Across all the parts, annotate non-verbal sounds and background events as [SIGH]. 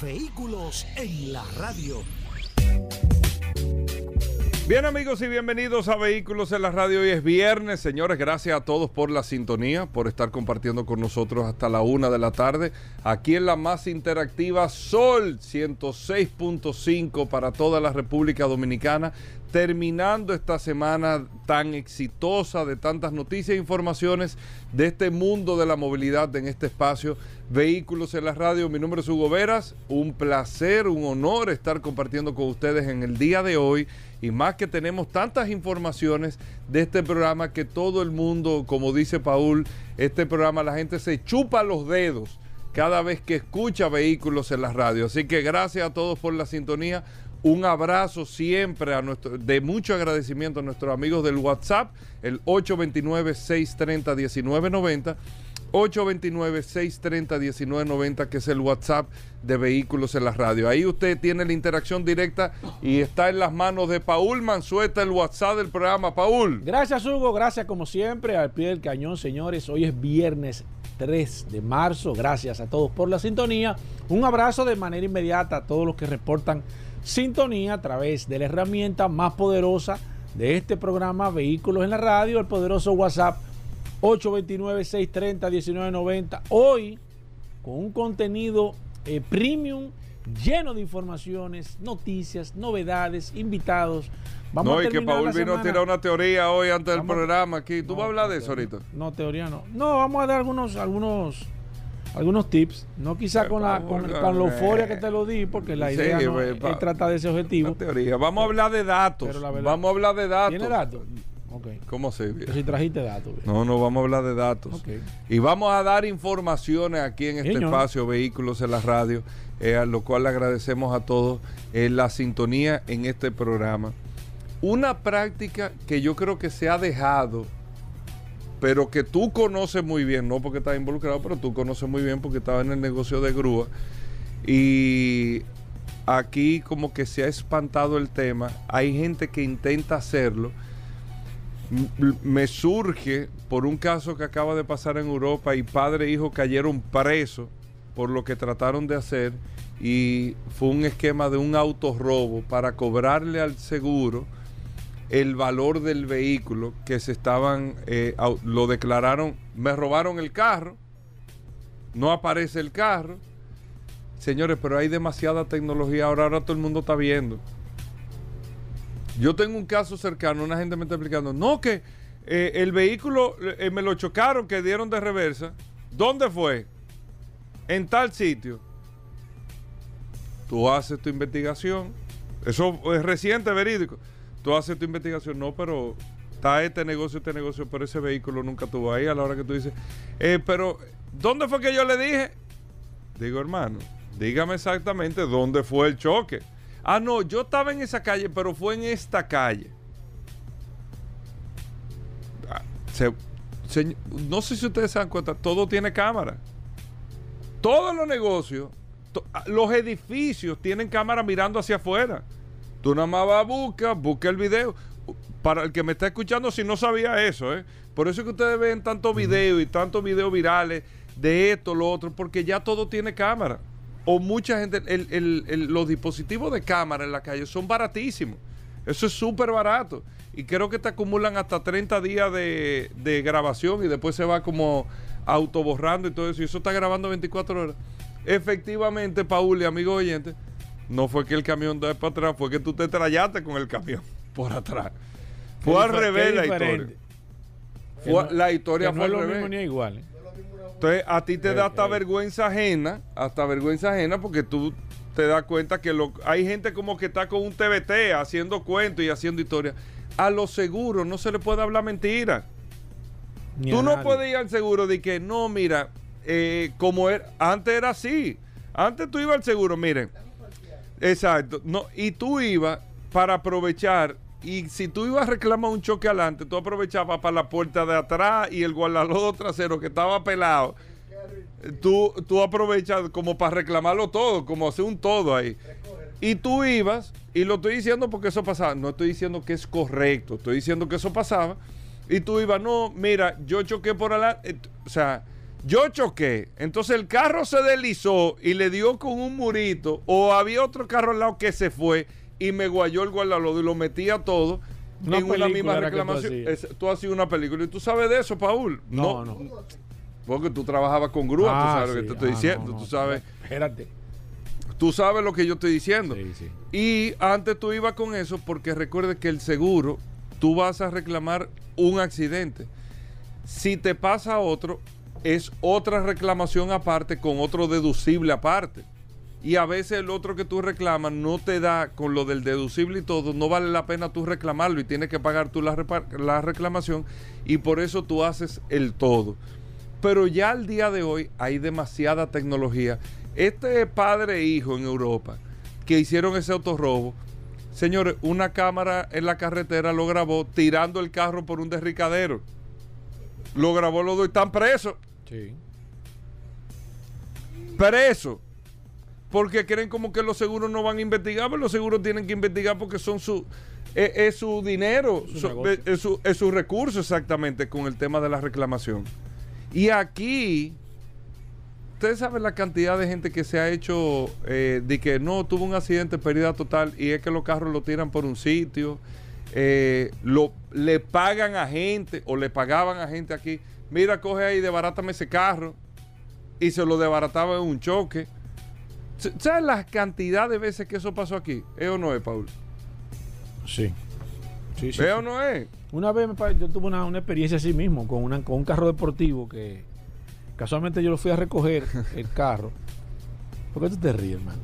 Vehículos en la radio. Bien amigos y bienvenidos a Vehículos en la Radio. Hoy es viernes, señores. Gracias a todos por la sintonía, por estar compartiendo con nosotros hasta la una de la tarde. Aquí en la más interactiva Sol 106.5 para toda la República Dominicana. Terminando esta semana tan exitosa de tantas noticias e informaciones de este mundo de la movilidad en este espacio. Vehículos en la Radio. Mi nombre es Hugo Veras. Un placer, un honor estar compartiendo con ustedes en el día de hoy y más que tenemos tantas informaciones de este programa que todo el mundo, como dice Paul, este programa la gente se chupa los dedos cada vez que escucha vehículos en la radio. Así que gracias a todos por la sintonía. Un abrazo siempre a nuestro, de mucho agradecimiento a nuestros amigos del WhatsApp, el 829-630-1990. 829-630-1990, que es el WhatsApp de Vehículos en la Radio. Ahí usted tiene la interacción directa y está en las manos de Paul Mansueta, el WhatsApp del programa. Paul. Gracias, Hugo. Gracias, como siempre, al pie del cañón, señores. Hoy es viernes 3 de marzo. Gracias a todos por la sintonía. Un abrazo de manera inmediata a todos los que reportan sintonía a través de la herramienta más poderosa de este programa, Vehículos en la Radio, el poderoso WhatsApp 829-630-1990. Hoy, con un contenido eh, premium lleno de informaciones, noticias, novedades, invitados. Vamos no, a y que Paul vino a tirar una teoría hoy antes del programa aquí. ¿Tú no, vas a hablar de eso ahorita? No, teoría no. No, vamos a dar algunos, algunos, algunos tips. No quizá con la, con, con la euforia que te lo di, porque la idea sí, no, es, es tratar de ese objetivo. Teoría. Vamos a hablar de datos. Verdad, vamos a hablar de datos. ¿Tiene datos? Okay. ¿Cómo se Pero si trajiste datos. Bien. No, no, vamos a hablar de datos. Okay. Y vamos a dar informaciones aquí en este Señor. espacio, Vehículos en la Radio, eh, a lo cual le agradecemos a todos eh, la sintonía en este programa. Una práctica que yo creo que se ha dejado, pero que tú conoces muy bien, no porque estás involucrado, pero tú conoces muy bien porque estaba en el negocio de grúa. Y aquí como que se ha espantado el tema. Hay gente que intenta hacerlo me surge por un caso que acaba de pasar en Europa y padre e hijo cayeron presos por lo que trataron de hacer y fue un esquema de un autorrobo para cobrarle al seguro el valor del vehículo que se estaban, eh, lo declararon, me robaron el carro, no aparece el carro. Señores, pero hay demasiada tecnología, ahora, ahora todo el mundo está viendo. Yo tengo un caso cercano, una gente me está explicando, no, que eh, el vehículo eh, me lo chocaron, que dieron de reversa. ¿Dónde fue? En tal sitio. Tú haces tu investigación. Eso es reciente, verídico. Tú haces tu investigación. No, pero está este negocio, este negocio, pero ese vehículo nunca estuvo ahí a la hora que tú dices. Eh, pero, ¿dónde fue que yo le dije? Digo, hermano, dígame exactamente dónde fue el choque. Ah, no, yo estaba en esa calle, pero fue en esta calle. Se, se, no sé si ustedes se dan cuenta, todo tiene cámara. Todos los negocios, to, los edificios tienen cámara mirando hacia afuera. Tú nada más vas a buscar, busca el video. Para el que me está escuchando, si no sabía eso, ¿eh? Por eso es que ustedes ven tantos videos y tantos videos virales de esto, lo otro, porque ya todo tiene cámara o mucha gente, el, el, el, los dispositivos de cámara en la calle son baratísimos. Eso es súper barato. Y creo que te acumulan hasta 30 días de, de, grabación y después se va como autoborrando y todo eso. Y eso está grabando 24 horas. Efectivamente, Paul y amigos oyentes, no fue que el camión de para atrás, fue que tú te trayaste con el camión [LAUGHS] por atrás. Fue al revés la historia. Fue, no, la historia no fue al es lo revés. mismo ni igual. ¿eh? Entonces a ti te da hasta vergüenza ajena, hasta vergüenza ajena porque tú te das cuenta que lo, hay gente como que está con un TBT haciendo cuentos y haciendo historias. A los seguros no se le puede hablar mentira. Ni tú no nadie. puedes ir al seguro de que no, mira, eh, como era, antes era así. Antes tú ibas al seguro, miren. Exacto. No, y tú ibas para aprovechar. Y si tú ibas a reclamar un choque adelante, tú aprovechabas para la puerta de atrás y el guardalodo trasero que estaba pelado. Tú, tú aprovechas como para reclamarlo todo, como hacer un todo ahí. Y tú ibas, y lo estoy diciendo porque eso pasaba. No estoy diciendo que es correcto, estoy diciendo que eso pasaba. Y tú ibas, no, mira, yo choqué por adelante. O sea, yo choqué. Entonces el carro se deslizó y le dio con un murito. O había otro carro al lado que se fue y me guayó el guardalodo y lo metía todo Una en una película misma tú reclamación. Es- tú hacías una película. ¿Y tú sabes de eso, Paul? No, no. Porque tú trabajabas con grúa, tú Ah, sabes lo que te estoy Ah, diciendo. no, no. Tú sabes, Espérate. tú sabes lo que yo estoy diciendo. Sí, sí. Y antes tú ibas con eso porque recuerde que el seguro, tú vas a reclamar un accidente. Si te pasa otro, es otra reclamación aparte con otro deducible aparte. Y a veces el otro que tú reclamas no te da con lo del deducible y todo, no vale la pena tú reclamarlo y tienes que pagar tú la, la reclamación y por eso tú haces el todo. Pero ya al día de hoy hay demasiada tecnología. Este padre e hijo en Europa que hicieron ese autorrobo, señores, una cámara en la carretera lo grabó tirando el carro por un derricadero. Lo grabó los dos y están presos. Sí. Presos. Porque creen como que los seguros no van a investigar, pero los seguros tienen que investigar porque son su es, es su dinero, Su es, su, es su recurso exactamente con el tema de la reclamación. Y aquí, ustedes saben la cantidad de gente que se ha hecho eh, de que no tuvo un accidente, pérdida total, y es que los carros lo tiran por un sitio, eh, lo, le pagan a gente o le pagaban a gente aquí, mira, coge ahí, debarátame ese carro, y se lo desbarataba en un choque. ¿Sabes la cantidad de veces que eso pasó aquí? ¿Es o no es, Paul? Sí. Sí, sí, ¿Es sí. o no es? Una vez yo tuve una, una experiencia así mismo con, una, con un carro deportivo que casualmente yo lo fui a recoger [LAUGHS] el carro. ¿Por qué tú te ríes, hermano?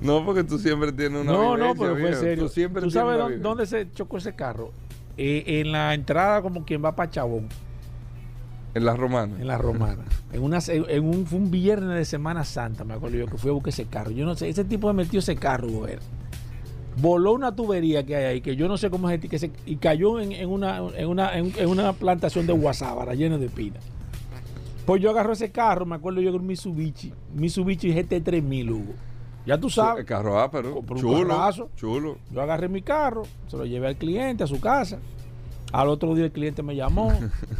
No, porque tú siempre tienes una no, no, pero fue en serio. Tú siempre ¿Tú tienes sabes dónde, dónde se chocó ese carro? Eh, en la entrada como quien va para Chabón, En la romana. en la Romana. en una, en un, fue un viernes de Semana Santa, me acuerdo yo, que fui a buscar ese carro. Yo no sé, ese tipo me metió ese carro, güey. Voló una tubería que hay ahí, que yo no sé cómo es, que se, y cayó en, en una, en, una, en, una plantación de guasábara llena de pinas. Pues yo agarro ese carro, me acuerdo yo con Mitsubishi, Mitsubishi GT3000, Hugo. Ya tú El sabes. carro ah, pero chulo, carrazo. chulo. Yo agarré mi carro, se lo llevé al cliente a su casa. Al otro día el cliente me llamó,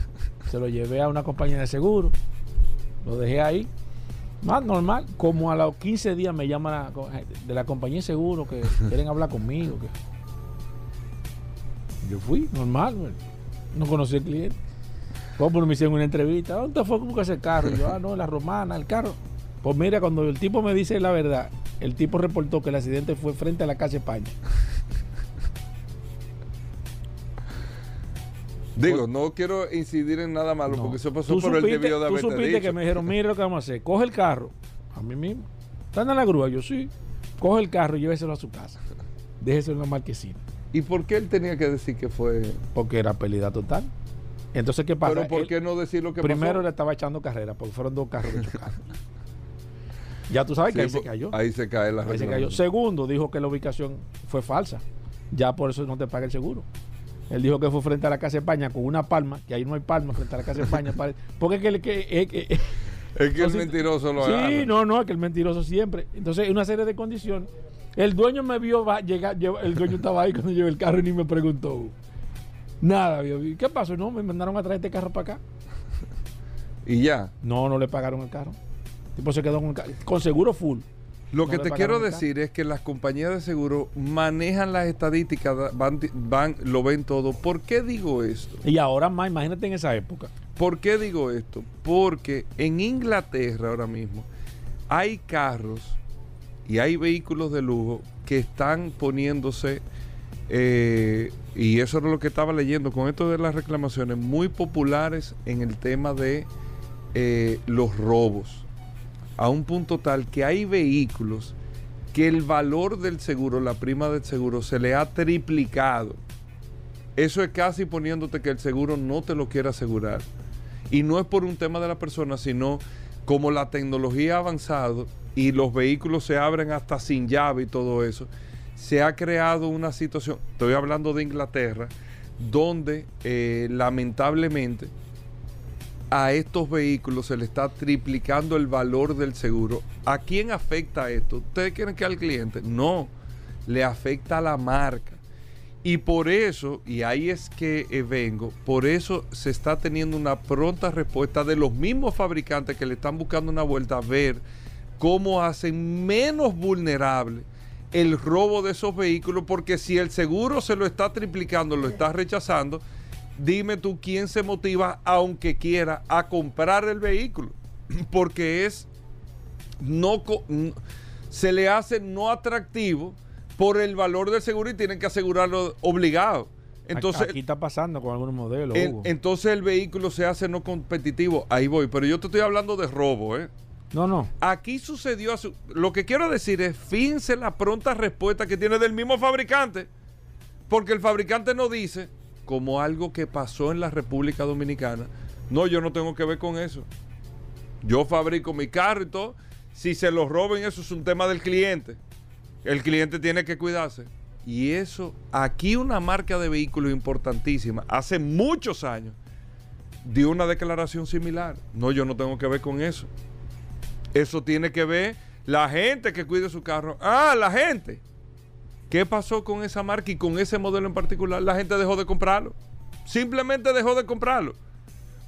[LAUGHS] se lo llevé a una compañía de seguro, lo dejé ahí. Más normal, como a los 15 días me llama la co- de la compañía de seguro que [LAUGHS] quieren hablar conmigo. Que... Yo fui, normal, no conocí al cliente. ¿Cómo me hicieron una entrevista? ¿Dónde fue que ese carro? Y yo, ah, no, la romana, el carro. Pues mira, cuando el tipo me dice la verdad, el tipo reportó que el accidente fue frente a la casa España. Digo, no quiero incidir en nada malo No. porque eso pasó Tú por el debido de Tú haberte supiste dicho. que me dijeron, mira lo que vamos a hacer, coge el carro, a mí mismo. ¿Están en la grúa? Yo sí. Coge el carro y lléveselo a su casa. Déjeselo en la marquesina. ¿Y por qué él tenía que decir que fue? Porque era pérdida total. Entonces, ¿qué pasa? Pero ¿por Él- qué no decir lo que primero pasó? le estaba echando carrera, porque fueron dos carros que chocaron. [LAUGHS] ya tú sabes que Sí, ahí se cayó. Ahí se cae la Ahí se cayó. Segundo, dijo que la ubicación fue falsa. Ya por eso no te paga el seguro. Él dijo que fue frente a la Casa de España con una palma, que ahí no hay palma frente a la Casa de España. [LAUGHS] porque es que, el que- es que- Es que el mentiroso lo Sí, agarra. no, no, es que el mentiroso siempre. Entonces, una serie de condiciones. El dueño me vio va- llegar, el dueño estaba ahí cuando llevé el carro y ni me preguntó. Nada, vio, ¿y ¿qué pasó? No, me mandaron a traer este carro para acá. [LAUGHS] Y ya. No, no le pagaron el carro. Tipo se quedó con, seguro full. Lo No que te quiero decir es que las compañías de seguro manejan las estadísticas, van, van- lo ven todo. ¿Por qué digo esto? Y ahora más, imagínate en esa época. ¿Por qué digo esto? Porque en Inglaterra ahora mismo hay carros y hay vehículos de lujo que están poniéndose, eh, y eso era lo que estaba leyendo con esto de las reclamaciones, muy populares en el tema de eh, los robos. A un punto tal que hay vehículos que el valor del seguro, la prima del seguro, se le ha triplicado. Eso es casi poniéndote que el seguro no te lo quiere asegurar. Y no es por un tema de la persona, sino como la tecnología ha avanzado y los vehículos se abren hasta sin llave y todo eso, se ha creado una situación, estoy hablando de Inglaterra, donde eh, lamentablemente a estos vehículos se le está triplicando el valor del seguro. ¿A quién afecta esto? ¿Ustedes quieren que al cliente? No, le afecta a la marca. Y por eso, y ahí es que eh, vengo, por eso se está teniendo una pronta respuesta de los mismos fabricantes que le están buscando una vuelta a ver cómo hacen menos vulnerable el robo de esos vehículos, porque si el seguro se lo está triplicando, lo está rechazando, dime tú quién se motiva, aunque quiera, a comprar el vehículo, [CLEARS THROAT] porque es no se le hace no atractivo por el valor del seguro y tienen que asegurarlo obligado. Entonces, Aquí está pasando con algunos modelos. entonces el vehículo se hace no competitivo. Ahí voy, pero yo te estoy hablando de robo, ¿eh? No, no. Aquí sucedió. Lo que quiero decir es: fíjense la pronta respuesta que tiene del mismo fabricante. Porque el fabricante no dice, como algo que pasó en la República Dominicana, no, yo no tengo que ver con eso. Yo fabrico mi carro y todo. Si se lo roben, eso es un tema del cliente. El cliente tiene que cuidarse. Y eso, aquí una marca de vehículos importantísima, hace muchos años, dio una declaración similar. No, yo no tengo que ver con eso. Eso tiene que ver la gente que cuide su carro. Ah, la gente. ¿Qué pasó con esa marca y con ese modelo en particular? La gente dejó de comprarlo. Simplemente dejó de comprarlo.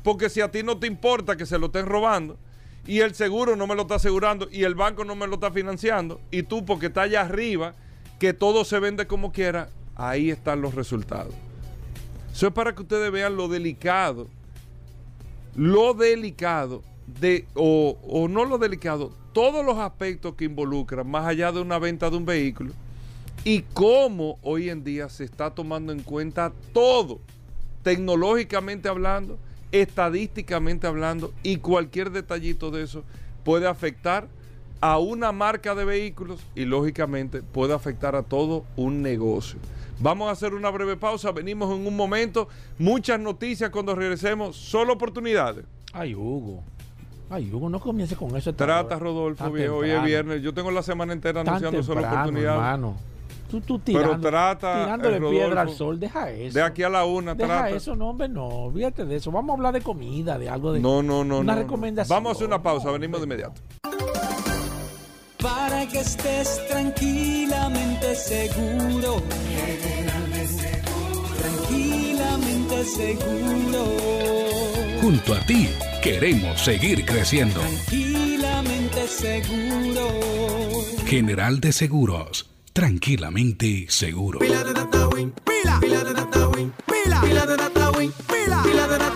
Porque si a ti no te importa que se lo estén robando, y el seguro no me lo está asegurando y el banco no me lo está financiando y tú porque está allá arriba, que todo se vende como quiera, ahí están los resultados. Eso es para que ustedes vean lo delicado, lo delicado de, o, o no lo delicado, todos los aspectos que involucran más allá de una venta de un vehículo y cómo hoy en día se está tomando en cuenta todo, tecnológicamente hablando, estadísticamente hablando, y cualquier detallito de eso puede afectar a una marca de vehículos y lógicamente puede afectar a todo un negocio. Vamos a hacer una breve pausa, venimos en un momento, muchas noticias cuando regresemos, solo oportunidades. Ay, Hugo. Ay, Hugo, no comience con eso. Trata, Rodolfo, hoy es viernes. Yo tengo la semana entera anunciando solo oportunidades. Tú, tú tirando, Pero trata, tirándole piedra al sol, deja eso. De aquí a la una, deja trata. eso, no, hombre, no, olvídate de eso. Vamos a hablar de comida, de algo de. No, no, no. Una recomendación. Vamos a hacer una pausa, venimos de inmediato. Para que estés tranquilamente seguro. Tranquilamente seguro. Junto a ti, queremos seguir creciendo. Tranquilamente seguro. General de Seguros tranquilamente seguro. Pila de data win, pila, pila de data win, pila, pila de data win, pila, pila de data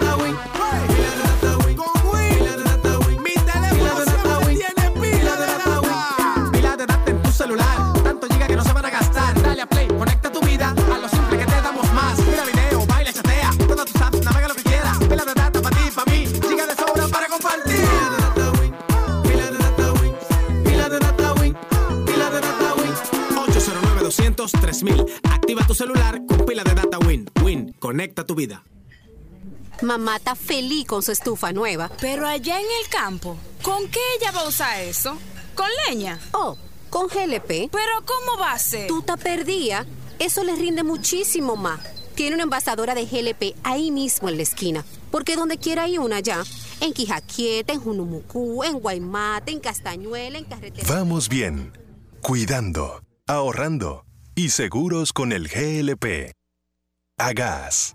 809 3000 Activa tu celular con pila de data Win. Win, conecta tu vida. Mamá está feliz con su estufa nueva. Pero allá en el campo, ¿con qué ella va a usar eso? ¿Con leña? Oh, con GLP. ¿Pero cómo va a ser? Tú te perdía. Eso le rinde muchísimo más. Tiene una envasadora de GLP ahí mismo en la esquina. Porque donde quiera hay una ya. En Quijaquieta, en Junumucú, en Guaymate, en Castañuela, en Carretera. Vamos bien. Cuidando, ahorrando y seguros con el GLP. Agas.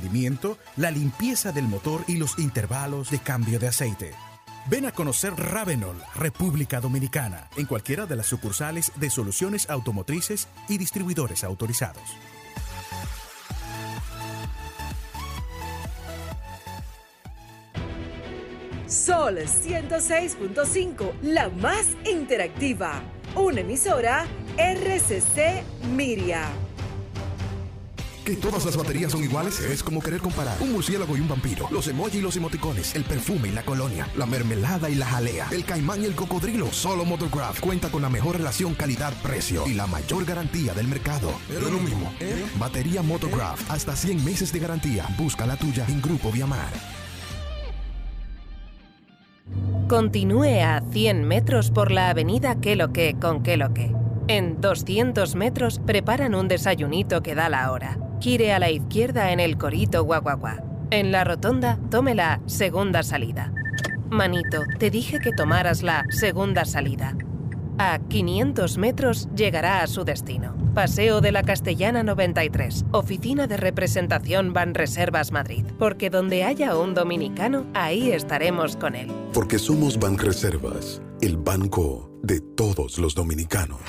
la limpieza del motor y los intervalos de cambio de aceite. Ven a conocer Ravenol, República Dominicana, en cualquiera de las sucursales de soluciones automotrices y distribuidores autorizados. Sol 106.5, la más interactiva. Una emisora RCC Miria. Que todas las baterías son iguales es como querer comparar un murciélago y un vampiro, los emoji y los emoticones, el perfume y la colonia, la mermelada y la jalea, el caimán y el cocodrilo. Solo Motocraft cuenta con la mejor relación calidad-precio y la mayor garantía del mercado. Es lo mismo. Batería Motocraft, hasta 100 meses de garantía. Busca la tuya en Grupo Viamar. Continúe a 100 metros por la avenida Que lo que con Que lo que. En 200 metros preparan un desayunito que da la hora. Gire a la izquierda en el Corito Guaguaguá. En la rotonda, tome la segunda salida. Manito, te dije que tomaras la segunda salida. A 500 metros llegará a su destino. Paseo de la Castellana 93, Oficina de Representación Banreservas Madrid. Porque donde haya un dominicano, ahí estaremos con él. Porque somos Banreservas, el banco de todos los dominicanos.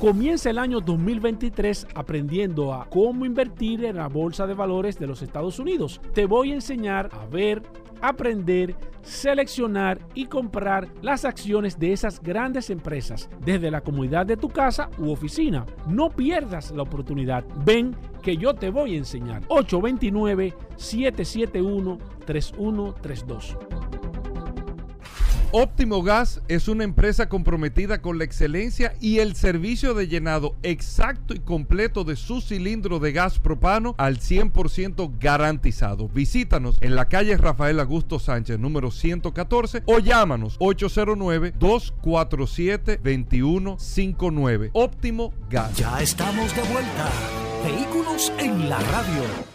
Comienza el año 2023 aprendiendo a cómo invertir en la bolsa de valores de los Estados Unidos. Te voy a enseñar a ver, aprender, seleccionar y comprar las acciones de esas grandes empresas desde la comunidad de tu casa u oficina. No pierdas la oportunidad. Ven que yo te voy a enseñar. 829-771-3132. Óptimo Gas es una empresa comprometida con la excelencia y el servicio de llenado exacto y completo de su cilindro de gas propano al 100% garantizado. Visítanos en la calle Rafael Augusto Sánchez, número 114, o llámanos 809-247-2159. Óptimo Gas. Ya estamos de vuelta. Vehículos en la radio.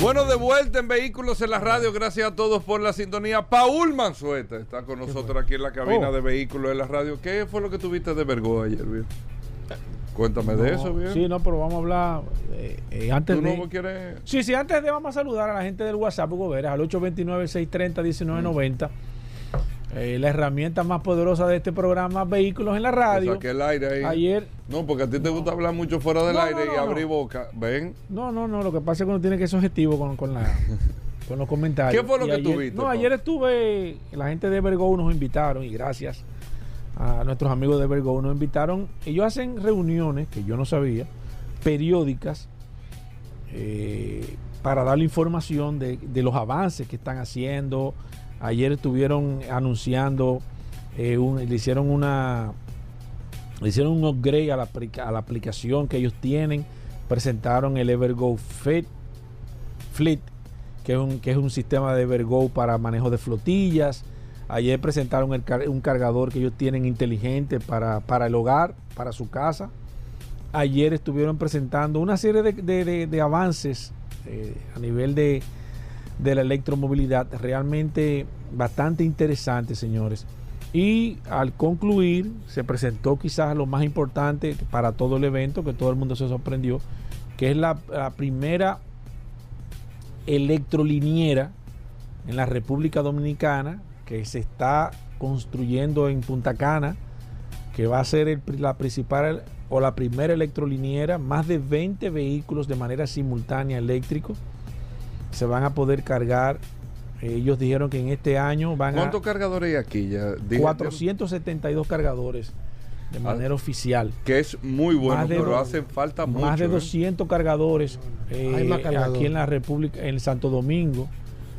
Bueno, de vuelta en Vehículos en la Radio. Gracias a todos por la sintonía. Paul Manzueta está con nosotros aquí en la cabina Oh. de Vehículos en la Radio. ¿Qué fue lo que tuviste de Vergó ayer, bien? Cuéntame de eso, bien. Sí, no, pero vamos a hablar eh, eh, antes ¿Tú de... no quieres...? Sí, sí, antes de vamos a saludar a la gente del WhatsApp, Hugo Veras, al 829-630-1990. Eh, la herramienta más poderosa de este programa, Vehículos en la Radio. Saqué el aire ahí. Ayer, No, porque a ti te gusta hablar mucho fuera del No, aire no, y abrir boca. Ven. no, no, no, lo que pasa es que uno tiene que ser objetivo con, con, la, [LAUGHS] con los comentarios. ¿Qué fue lo Y que ayer- tuviste, No, ayer estuve, la gente de Vergo nos invitaron y gracias a nuestros amigos de Vergo nos invitaron. Ellos hacen reuniones, que yo no sabía, periódicas, eh, para darle información de, de los avances que están haciendo. Ayer estuvieron anunciando, eh, le hicieron una, hicieron un upgrade a la, aplicación que ellos tienen. Presentaron el Evergo Fit, Fleet, que es, un, que es un sistema de Evergo para manejo de flotillas. Ayer presentaron un cargador que ellos tienen inteligente para, para el hogar, para su casa. Ayer estuvieron presentando una serie de- de avances eh, a nivel de, de la electromovilidad realmente bastante interesante, señores. Y al concluir, se presentó quizás lo más importante para todo el evento, que todo el mundo se sorprendió, que es la, primera electroliniera en la República Dominicana que se está construyendo en Punta Cana, que va a ser la principal o la primera electroliniera, más de 20 vehículos de manera simultánea eléctricos se van a poder cargar. Ellos dijeron que en este año van a ¿Cuántos cargadores hay aquí ya? Dije- 472 cargadores de Ah, manera oficial. Que es muy bueno, Más de pero do- hacen falta mucho. Más de ¿eh? 200 cargadores eh, Hay más cargadores. aquí en la República, en Santo Domingo,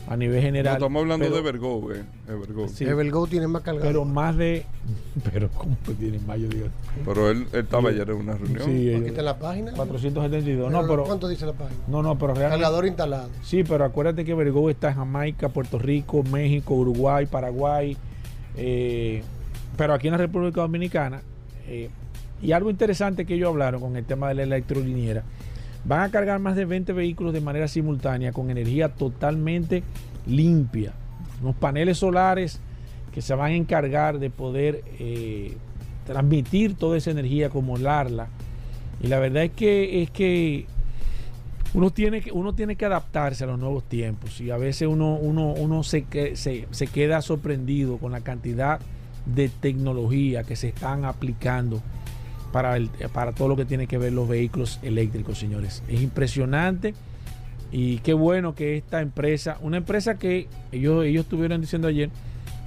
a nivel No, general. estamos hablando pero- de Vergo, eh, Evergo. Sí. Evergo tiene más cargadores. Pero más de. [LAUGHS] Pero, ¿cómo que tiene más? Yo digo. Pero él, él estaba ayer en una reunión. Sí, Aquí está en la página. 472. Pero, No, pero. ¿Cuánto dice la página? No, no, pero realmente. Cargador instalado. Sí, pero acuérdate que Vergo está en Jamaica, Puerto Rico, México, Uruguay, Paraguay. eh, pero aquí en la República Dominicana. eh, y algo interesante que ellos hablaron con el tema de la electroliniera. Van a cargar más de 20 vehículos de manera simultánea con energía totalmente limpia. Unos paneles solares que se van a encargar de poder eh, transmitir toda esa energía, acumularla. Y la verdad es que es que uno tiene que uno tiene que adaptarse a los nuevos tiempos y a veces uno uno uno se, se, se queda sorprendido con la cantidad de tecnología que se están aplicando para el- para todo lo que tiene que ver los vehículos eléctricos señores es impresionante Y qué bueno que esta empresa, una empresa que ellos, ellos estuvieron diciendo ayer,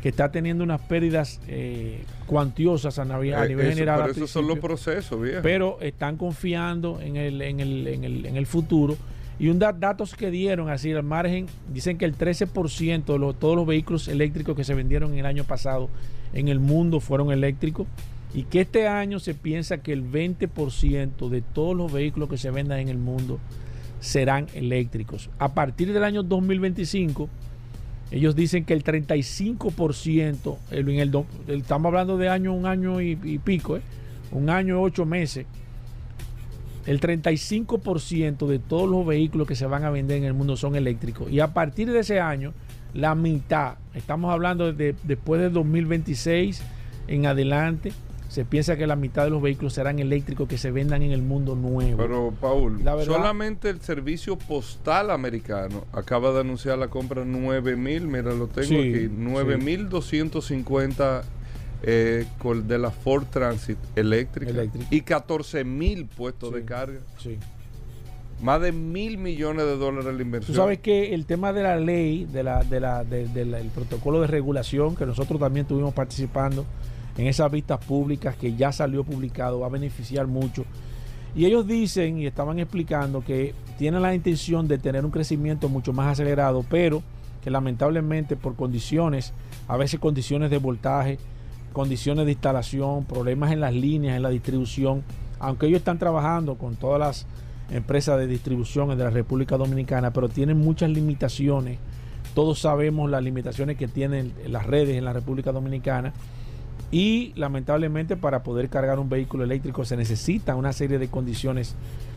que está teniendo unas pérdidas eh, cuantiosas a, a Eh, nivel eso- general. pero esos son los procesos, viejo. Pero están confiando en el, en el, en el, en el futuro. Y un da- datos que dieron, así al margen, dicen que el 13% de los- todos los vehículos eléctricos que se vendieron en el año pasado en el mundo fueron eléctricos. Y que este año se piensa que el 20% de todos los vehículos que se vendan en el mundo serán eléctricos. A partir del año 2025, ellos dicen que el 35%, el- en el, estamos hablando de año, un año y, pico, ¿eh? un año y ocho meses, el 35% de todos los vehículos que se van a vender en el mundo son eléctricos. Y a partir de ese año, la mitad, estamos hablando de después del 2026 en adelante, se piensa que la mitad de los vehículos serán eléctricos que se vendan en el mundo nuevo. Pero, Paul, La verdad- solamente el servicio postal americano acaba de anunciar la compra de 9 mil, mira, lo tengo Sí, aquí, 9 mil 250 eh, col- de la Ford Transit eléctrica, Eléctrica. y 14 mil puestos Sí. de carga. Sí. Más de mil millones de dólares la inversión. Tú sabes que el tema de la ley, de la, de la, de- de la- el protocolo de regulación, que nosotros también estuvimos participando en esas vistas públicas que ya salió publicado, va a beneficiar mucho. Y ellos dicen y estaban explicando que tienen la intención de tener un crecimiento mucho más acelerado, pero que lamentablemente por condiciones, a veces condiciones de voltaje, condiciones de instalación, problemas en las líneas, en la distribución, aunque ellos están trabajando con todas las empresas de distribución de la República Dominicana, pero tienen muchas limitaciones. Todos sabemos las limitaciones que tienen las redes en la República Dominicana. Y lamentablemente para poder cargar un vehículo eléctrico se necesita una serie de condiciones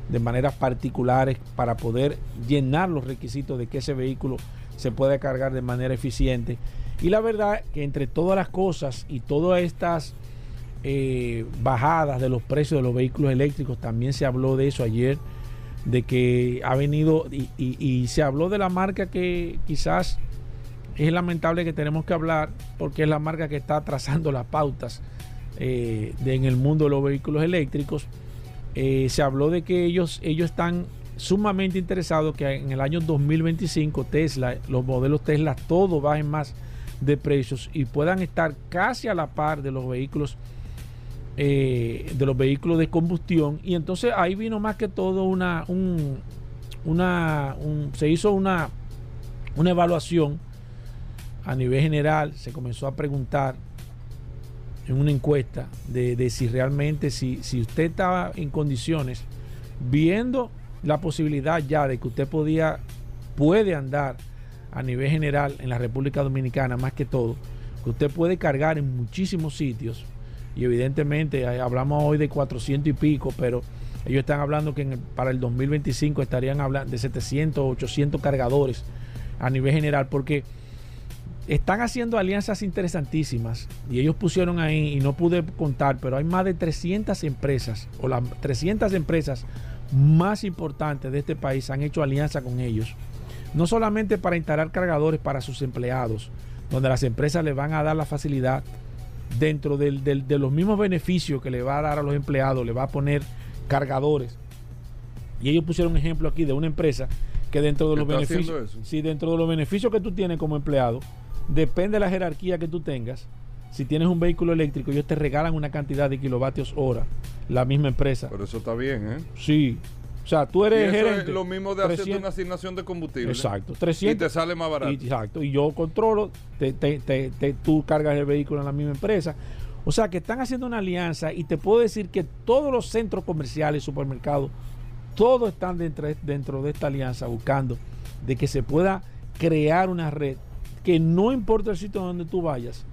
de maneras particulares para poder llenar los requisitos de que ese vehículo se pueda cargar de manera eficiente. Y la verdad que entre todas las cosas y todas estas eh, bajadas de los precios de los vehículos eléctricos, también se habló de eso ayer, de que ha venido y se habló de la marca que quizás es lamentable que tenemos que hablar porque es la marca que está trazando las pautas eh, en el mundo de los vehículos eléctricos. Eh, se habló de que ellos, ellos están sumamente interesados que en el año 2025 Tesla, los modelos Tesla, todos bajen más de precios y puedan estar casi a la par de los vehículos eh, de los vehículos de combustión y entonces ahí vino más que todo una un, una un- se hizo una una evaluación a nivel general se comenzó a preguntar en una encuesta de, de si realmente si, si usted estaba en condiciones viendo la posibilidad ya de que usted podía puede andar a nivel general en la República Dominicana más que todo que usted puede cargar en muchísimos sitios. Y evidentemente eh, hablamos hoy de 400 y pico pero ellos están hablando que para el 2025 estarían hablando de 700 800 cargadores a nivel general porque están haciendo alianzas interesantísimas y ellos pusieron ahí y no pude contar, pero hay más de 300 empresas o las 300 empresas más importantes de este país han hecho alianza con ellos. No solamente para instalar cargadores para sus empleados, donde las empresas le van a dar la facilidad dentro del- del- de los mismos beneficios que le va a dar a los empleados, le va a poner cargadores. Y ellos pusieron un ejemplo aquí de una empresa que dentro de los ¿Está haciendo beneficios, si dentro de los beneficios que tú tienes como empleado, depende de la jerarquía que tú tengas. Si tienes un vehículo eléctrico, ellos te regalan una cantidad de kilovatios hora, la misma empresa. Pero eso está bien, ¿eh? Sí. O sea, tú Y eres eso gerente. es lo mismo de hacer 300 una asignación de combustible. Exacto. 300, Y te sale más barato. y- exacto. Y yo controlo, te, te- te- te- tú cargas el vehículo en la misma empresa. O sea, que están haciendo una alianza y te puedo decir que todos los centros comerciales, supermercados, todos están dentro, dentro de esta alianza buscando de que se pueda crear una red que no importa el sitio donde tú vayas,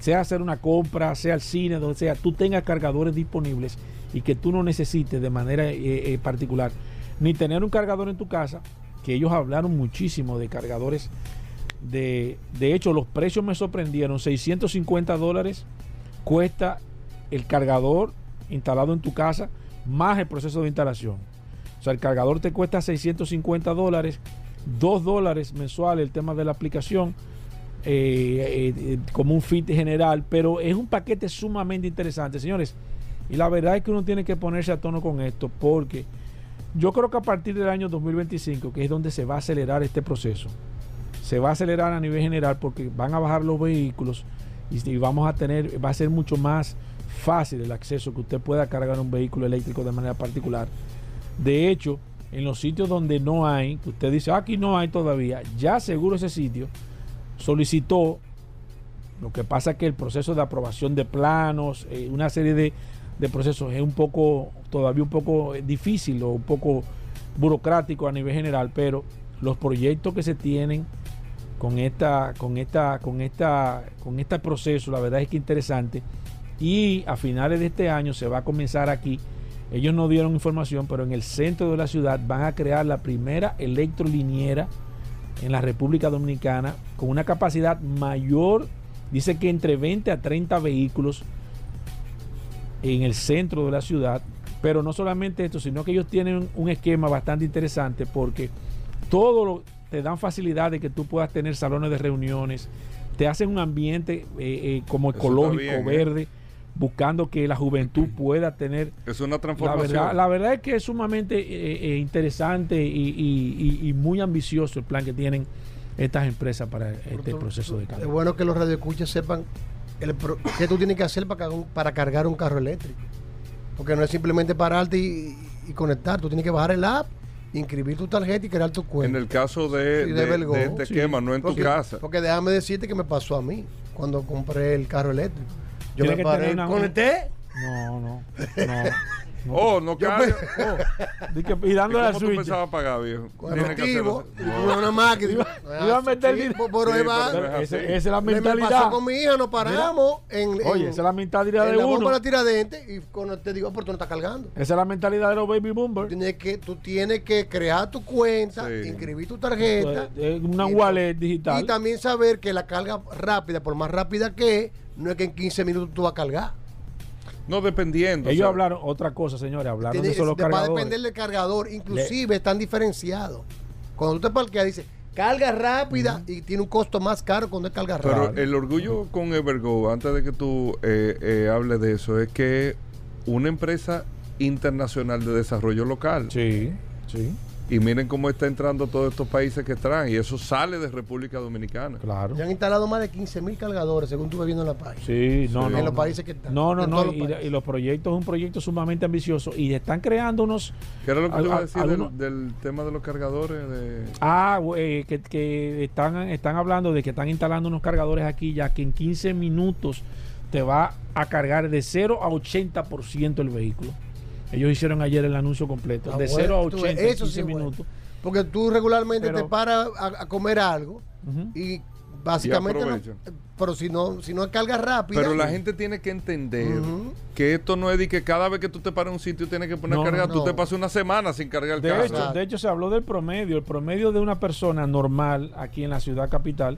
sea hacer una compra, sea el cine, donde sea, tú tengas cargadores disponibles y que tú no necesites de manera eh, eh, particular ni tener un cargador en tu casa, que ellos hablaron muchísimo de cargadores. De, de hecho, los precios me sorprendieron. 650 dólares cuesta el cargador instalado en tu casa más el proceso de instalación. O sea, el cargador te cuesta 650 dólares, 2 dólares mensual el tema de la aplicación, eh, eh, eh, como un fit general, pero es un paquete sumamente interesante, señores. Y la verdad es que uno tiene que ponerse a tono con esto porque Yo creo que a partir del año 2025, que es donde se va a acelerar este proceso, se va a acelerar a nivel general porque van a bajar los vehículos y vamos a tener, va a ser mucho más fácil el acceso que usted pueda cargar un vehículo eléctrico de manera particular. De hecho, en los sitios donde no hay, que usted dice, "Ah, aquí no hay todavía, ya seguro ese sitio solicitó, lo que pasa es que el proceso de aprobación de planos, eh, una serie de, de procesos es un poco, todavía un poco eh, difícil o un poco burocrático a nivel general, pero los proyectos que se tienen con esta, con esta, con esta, con este proceso, la verdad es que interesante. Y a finales de este año se va a comenzar aquí. Ellos no dieron información, pero en el centro de la ciudad van a crear la primera electroliniera en la República Dominicana con una capacidad mayor, dice que entre 20 a 30 vehículos en el centro de la ciudad. Pero no solamente esto, sino que ellos tienen un esquema bastante interesante porque todo lo, te dan facilidad de que tú puedas tener salones de reuniones, te hacen un ambiente eh, eh, como Eso ecológico, bien, ¿eh? Buscando que la juventud pueda tener Es una la transformación. verdad, la verdad es que es sumamente eh, eh, interesante y, y- y- y muy ambicioso el plan que tienen estas empresas para este proceso de Es cambio. bueno que los radioescuchas sepan el pro- qué tú tienes que hacer para, cargar un- para cargar un carro eléctrico. Porque no es simplemente pararte y, y conectar. Tú tienes que bajar el app, inscribir tu tarjeta y crear tu cuenta. En el caso de, Sí, de, Belgón. de este Sí. esquema, no en tu casa. Porque déjame decirte que me pasó a mí cuando compré el carro eléctrico. Yo Tiene me que paré, tener una- conecté. No, no. Oh, no Yo carga. pe- Oh. [LAUGHS] Di que- y dándole ¿Y al ¿Cómo tú switch. pensabas pagar, viejo? Con Tienes que efectivo, hacerlo. con una máquina. Iba a meter Sí, dinero. por- ahí Sí, va. pero no Ese- esa es la Me- me mentalidad. pasó con mi hija, nos paramos en, Oye, en- esa es la mentalidad en de la uno. bomba de la tiradente y cuando te digo, pero tú no estás cargando. Esa es la mentalidad de los baby boomers. Tienes que, tú tienes que crear tu cuenta, Sí. inscribir tu tarjeta. Una y- wallet Y digital. también saber que la carga rápida, por más rápida que es, no es que en 15 minutos tú vas a cargar. No, dependiendo. Ellos o sea, hablaron otra cosa, señores. Hablaron de eso los va a cargadores. depender del cargador. Inclusive están diferenciados. Cuando tú te parqueas, dice carga rápida y tiene un costo más caro cuando es carga Pero rápida. el orgullo con Evergo, antes de que tú eh, eh, hables de eso, es que una empresa internacional de desarrollo local. Sí, sí. Y miren cómo está entrando todos estos países que traen. Y eso sale de República Dominicana. Claro. Ya han instalado más de 15 mil cargadores, según tuve viendo en la página. Sí, no, En no. los no. países que están. No, no, En no. los Y, los proyectos es un proyecto sumamente ambicioso y están creando unos. ¿Qué era lo que te iba a decir algunos- del, del tema de los cargadores? De... Ah, güey, que, que están, están hablando de que están instalando unos cargadores aquí ya que en 15 minutos te va a cargar de 0 a 80% el vehículo. Ellos hicieron ayer el anuncio completo. Ah, de bueno, 0 a tú 80 ves, en eso 15 sí, bueno. minutos. Porque tú regularmente Pero- te paras a, a comer algo y básicamente. Y no- pero si no, si no es carga rápida. Pero la gente tiene que entender que esto no es de que cada vez que tú te paras en un sitio tienes que poner No, a cargar. no, Tú te pasas una semana sin cargar el De carro. hecho, de hecho, se habló del promedio. El promedio de una persona normal aquí en la ciudad capital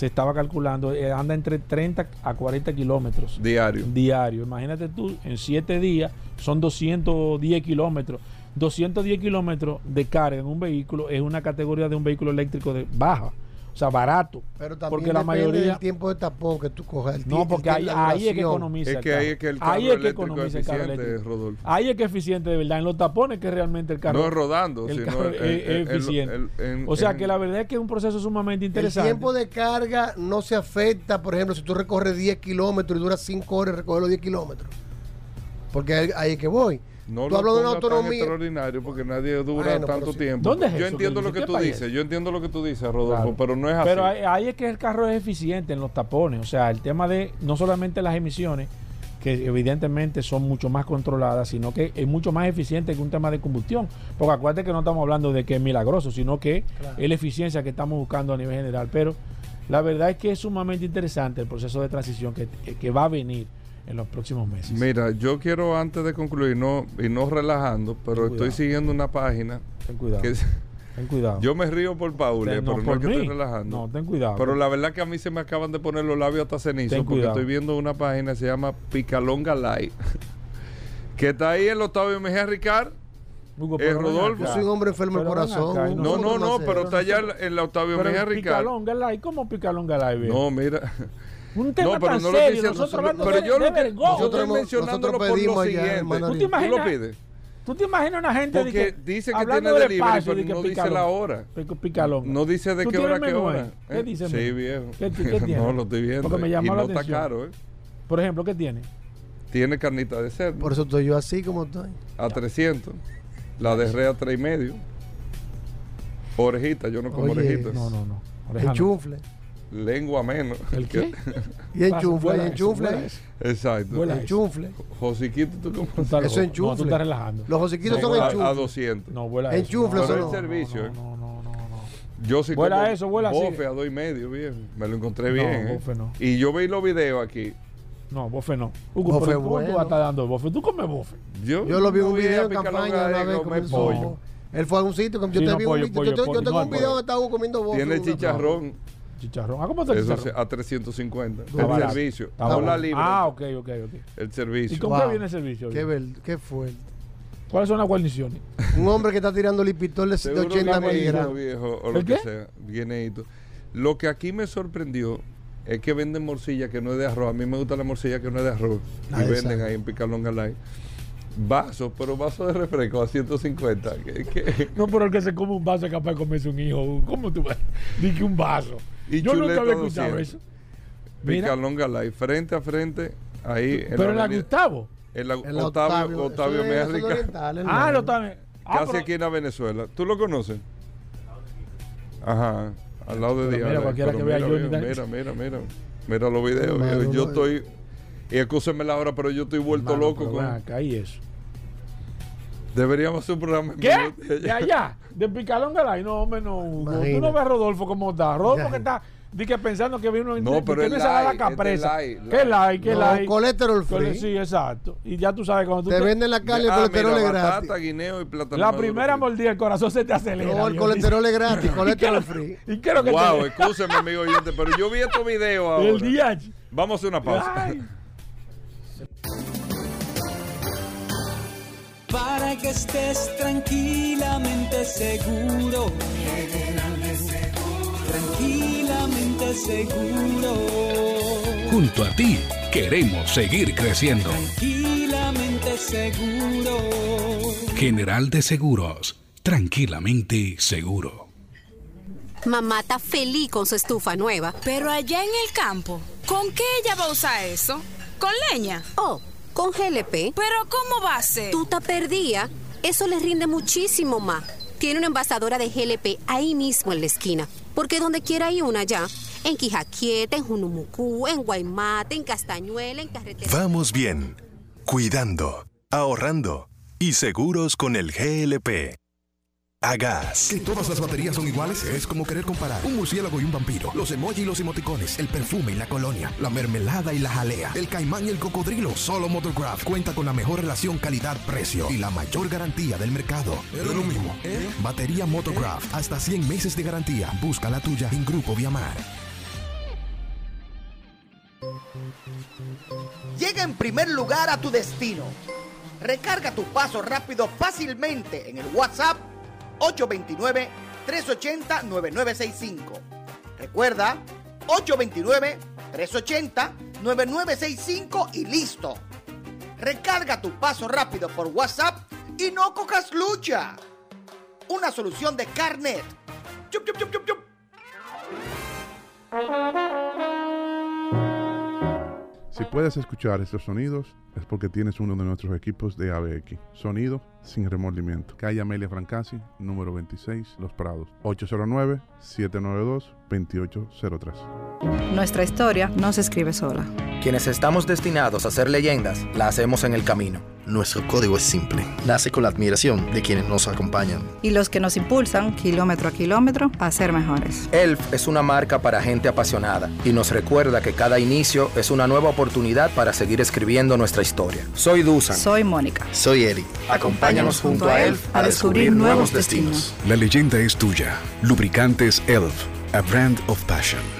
se estaba calculando, eh, anda entre 30 a 40 kilómetros Diario. diario. Imagínate tú, en 7 días son 210 kilómetros. 210 kilómetros de carga en un vehículo es una categoría de un vehículo eléctrico de baja, o sea, barato. Pero también porque la depende mayoría del tiempo de tapón que tú cojas. el no, porque el ahí, ahí es que economiza. Es el que ahí es que el carro Ahí es que economiza el carro eficiente, eléctrico. Rodolfo. Ahí es que es eficiente de verdad. En los tapones que realmente el carro. No es rodando, el sino carro es, eficiente. en- en- o sea en- que la verdad es que es un proceso sumamente El interesante. tiempo de carga no se afecta, por ejemplo, si tú recorres 10 kilómetros y dura 5 horas recoger los 10 kilómetros. Porque ahí es que voy. No tú lo hablas de una autonomía. extraordinario porque nadie dura Bueno, tanto sí. tiempo. ¿Dónde es yo eso entiendo lo que tú ¿Qué país dices, es? yo entiendo lo que tú dices, Rodolfo, Claro. pero no es así. Pero ahí, ahí es que el carro es eficiente en los tapones. O sea, el tema de no solamente las emisiones, que evidentemente son mucho más controladas, sino que es mucho más eficiente que un tema de combustión. Porque acuérdate que no estamos hablando de que es milagroso, sino que es la eficiencia que estamos buscando a nivel general. Pero la verdad es que es sumamente interesante el proceso de transición que, que va a venir en los próximos meses. Mira, yo quiero antes de concluir, no, y no relajando, pero Ten estoy cuidado. siguiendo una página Ten cuidado. que Ten cuidado. yo me río por Paul, Ten- pero no, por es que estoy relajando. No, ten cuidado. Pero la verdad que a mí se me acaban de poner los labios hasta cenizo Ten porque cuidado. estoy viendo una página que se llama Picalonga Live. [LAUGHS] que está ahí en Octavio Mejía Ricard. Hugo, Eh, Rodolfo. Yo soy un hombre enfermo del corazón. acá, No, ¿cómo no, no, pero está allá en en la Octavio Pero Mejía Ricard. Picalonga ¿cómo Picalonga Live? No, mira. Un tema No, pero tan no serio, nosotros hablando pero de- yo, de yo Nosotros mencionándolo por lo siguiente. ¿Tú te ¿Tú lo imaginas? pides? ¿Tú te imaginas una gente de Porque que, dice que hablando tiene del delivery, espacio, pero de que no dice picalón? la hora. Picalón. No dice de ¿Tú qué hora, qué hora. ¿Qué ¿eh? dice el Sí, viejo. ¿Qué- qué [LAUGHS] tiene? no, lo estoy viendo. Porque me y llamó no la está atención. caro, ¿eh? Por ejemplo, ¿qué tiene? Tiene carnita de cerdo. Por eso estoy yo así como estoy. A 300. La de rea a 3 y medio. Orejita, yo no como Oye, orejitas. No, no, no. Oreja no. Enchufle. Lengua menos. ¿El qué? [LAUGHS] Y enchufle, y enchufle. Exacto. Vuela. Enchufle. Josiquito, ¿tú cómo Tú estás Eso enchufle. No, tú estás relajando. Los josiquitos No, son a, enchufle. a 200. No, vuela eso. Enchufle, eso Pero no. el servicio, ¿eh? No, no, no, no. Yo sí Vuela como eso, vuela así. bofe a dos y medio, bien. Me lo encontré No, bien. ¿eh? bofe no. Y yo vi los videos aquí. No, bofe no. Hugo, Bofe ¿cómo tú bueno. vas a estar dando bofe? ¿Tú comes bofe? Yo, Yo lo vi en un video en campaña una vez comer pollo. Él fue a un sitio, yo Sí, te no, vi pollo, un, pollo, yo, te- yo pollo, tengo no, un video donde estaba comiendo bofe. Tiene chicharrón. Chicharrón. ¿Ah, cómo está el Eso chicharrón? a 350. Está El barato. servicio. Está No la barato. libra. Ah, ok, ok, ok. El ¿Y servicio. con Wow. qué viene el servicio? Qué, qué fuerte. ¿Cuáles son las guarniciones? Un hombre que está tirando lipitol de, de Seguro 80 que miligramos. viejo, o ¿El lo que qué? sea. Guineíto. Lo que aquí me sorprendió es que venden morcilla que no es de arroz. A mí me gusta la morcilla que no es de arroz. Ah, y venden ahí en Picalonga Light. Vasos, pero vasos de refresco a 150. ¿Qué- qué? No, pero el que se come un vaso es capaz de comerse un hijo. ¿Cómo tú vas? Dije un vaso. Y Yo nunca había escuchado 200. eso. Mira, Picalonga Light, frente a frente, ahí. pero en la Gustavo. En la El Octavio, Octavio es- el Ah, lo está. Ah, Casi pero- aquí en la Venezuela. ¿Tú lo conoces? Ajá, al lado de Diana. mira, cualquiera que vea mira, Johnny mira, Depp. mira, mira, mira. Mira los videos. Yo estoy. Y escúsenme la hora, pero yo estoy vuelto Hermano, loco con. acá, ¿y eso? Deberíamos hacer un programa. en ¿Qué? ¿De [LAUGHS] allá? ¿De Picalón Galay? No, hombre, no. Hugo. Tú no ves a Rodolfo cómo está. Rodolfo que está di que pensando que vino No, pero que es capresa. este light, ¿Qué light? ¿Qué light? colesterol Cole- free. Sí, exacto. Y ya tú sabes cuando tú Te te- venden la carne y el Ah, colesterol mira, es gratis. batata, guineo y plátano. la primera mordida el corazón se te acelera. No, el colesterol es gratis, [LAUGHS] colesterol free. ¿Y lo que Wow, te escúcheme, amigo oyente, pero yo vi estos videos [LAUGHS] ahora. El día. Vamos a hacer una pausa. Ay. Para que estés tranquilamente seguro. Tranquilamente seguro. Junto a ti queremos seguir creciendo. Tranquilamente seguro. General de Seguros, tranquilamente seguro. Mamá está feliz con su estufa nueva. Pero allá en el campo, ¿con qué ella va a usar eso? ¿Con leña? Oh, con GLP. ¿Pero cómo va a ser? Tú te perdía. Eso le rinde muchísimo más. Tiene una envasadora de GLP ahí mismo en la esquina. Porque donde quiera hay una ya. En Quijaquieta, en Junumucú, en Guaymate, en Castañuela, en Carretera. Vamos bien, cuidando, ahorrando y seguros con el GLP. Agas. Que todas las baterías son iguales es como querer comparar un murciélago y un vampiro. Los emojis y los emoticones, el perfume y la colonia, la mermelada y la jalea, el caimán y el cocodrilo. Solo Motorcraft cuenta con la mejor relación calidad-precio y la mayor garantía del mercado. Es lo mismo. Batería Motorcraft, hasta 100 meses de garantía. Busca la tuya en Grupo Viamar. Llega en primer lugar a tu destino. Recarga tu paso rápido fácilmente en el WhatsApp 829-380-9965. Recuerda, 829-380-9965 y listo. Recarga tu paso rápido por WhatsApp y no cojas lucha. Una solución de Carnet. Chup, chup, chup, chup, chup. Si puedes escuchar estos sonidos es porque tienes uno de nuestros equipos de ABX. Sonido sin remordimiento. Calle Amelia Francasi, número 26, Los Prados. 809-792-2803. Nuestra historia no se escribe sola. Quienes estamos destinados a ser leyendas, la hacemos en el camino. Nuestro código es simple. Nace con la admiración de quienes nos acompañan. Y los que nos impulsan, kilómetro a kilómetro, a ser mejores. ELF es una marca para gente apasionada y nos recuerda que cada inicio es una nueva oportunidad para seguir escribiendo nuestra historia. Soy Dusan. Soy Mónica. Soy Eric. Acompáñanos junto a ELF a descubrir nuevos destinos. La leyenda es tuya. Lubricantes Elf, a brand of passion.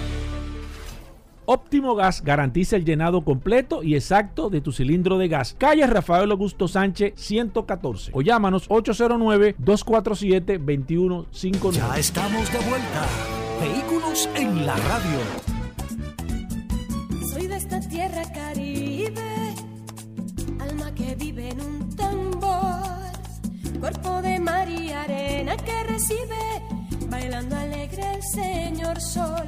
Óptimo Gas garantiza el llenado completo y exacto de tu cilindro de gas. Calle Rafael Augusto Sánchez 114 o llámanos 809-247-2159. Ya estamos de vuelta. Vehículos en la radio. Soy de esta tierra caribe, alma que vive en un tambor, cuerpo de mar y arena que recibe, bailando alegre el señor sol.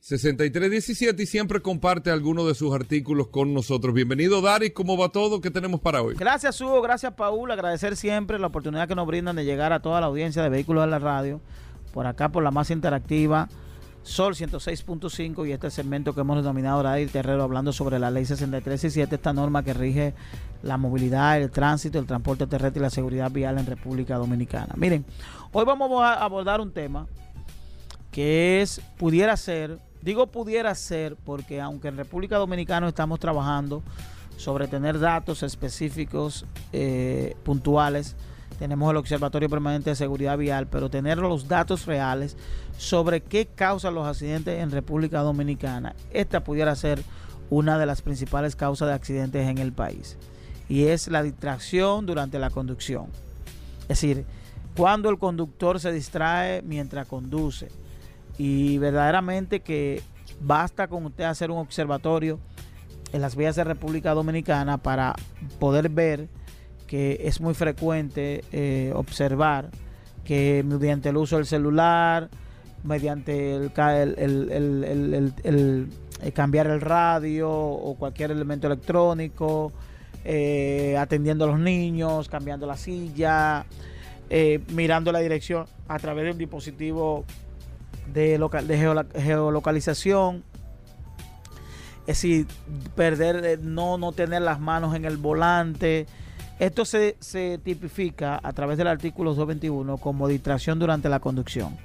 6317 y siempre comparte algunos de sus artículos con nosotros. Bienvenido Daris, ¿cómo va todo? ¿Qué tenemos para hoy? Gracias Hugo, gracias Paul, agradecer siempre la oportunidad que nos brindan de llegar a toda la audiencia de Vehículos de la Radio, por acá por la más interactiva, Sol 106.5 y este segmento que hemos denominado Daris Terrero hablando sobre la ley 6317, esta norma que rige la movilidad, el tránsito, el transporte terrestre y la seguridad vial en República Dominicana. Miren, hoy vamos a abordar un tema que es, pudiera ser, digo pudiera ser porque aunque en República Dominicana estamos trabajando sobre tener datos específicos, eh, puntuales, tenemos el Observatorio Permanente de Seguridad Vial, pero tener los datos reales sobre qué causan los accidentes en República Dominicana, esta pudiera ser una de las principales causas de accidentes en el país. Y es la distracción durante la conducción. Es decir, cuando el conductor se distrae mientras conduce. Y verdaderamente que basta con usted hacer un observatorio en las vías de República Dominicana para poder ver que es muy frecuente eh, observar que mediante el uso del celular, mediante el, el cambiar el radio o cualquier elemento electrónico, eh, atendiendo a los niños, cambiando la silla, eh, mirando la dirección a través de un dispositivo de, loca- de geolocalización. Es decir, perder, eh, no, no tener las manos en el volante. Esto se, se tipifica a través del artículo 221 como distracción durante la conducción.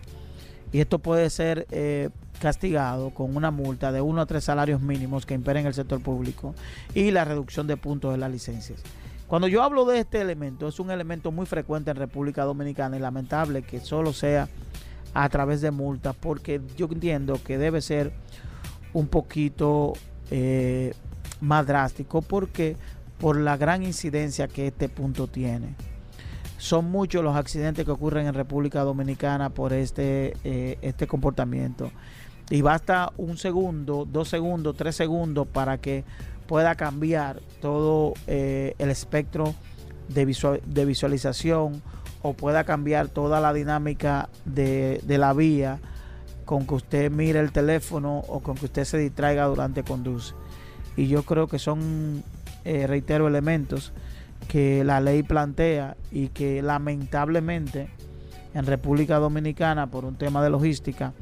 Y esto puede ser eh, castigado con una multa de uno a tres salarios mínimos que imperen el sector público y la reducción de puntos de las licencias. Cuando yo hablo de este elemento, es un elemento muy frecuente en República Dominicana y lamentable que solo sea a través de multas, porque yo entiendo que debe ser un poquito eh, más drástico, porque por la gran incidencia que este punto tiene. Son muchos los accidentes que ocurren en República Dominicana por este, eh, este comportamiento. Y basta un segundo, dos segundos, tres segundos para que pueda cambiar todo eh, el espectro de, de visualización o pueda cambiar toda la dinámica de, de la vía con que usted mire el teléfono o con que usted se distraiga durante conduce. Y yo creo que son, eh, reitero, elementos que la ley plantea y que lamentablemente en República Dominicana por un tema de logística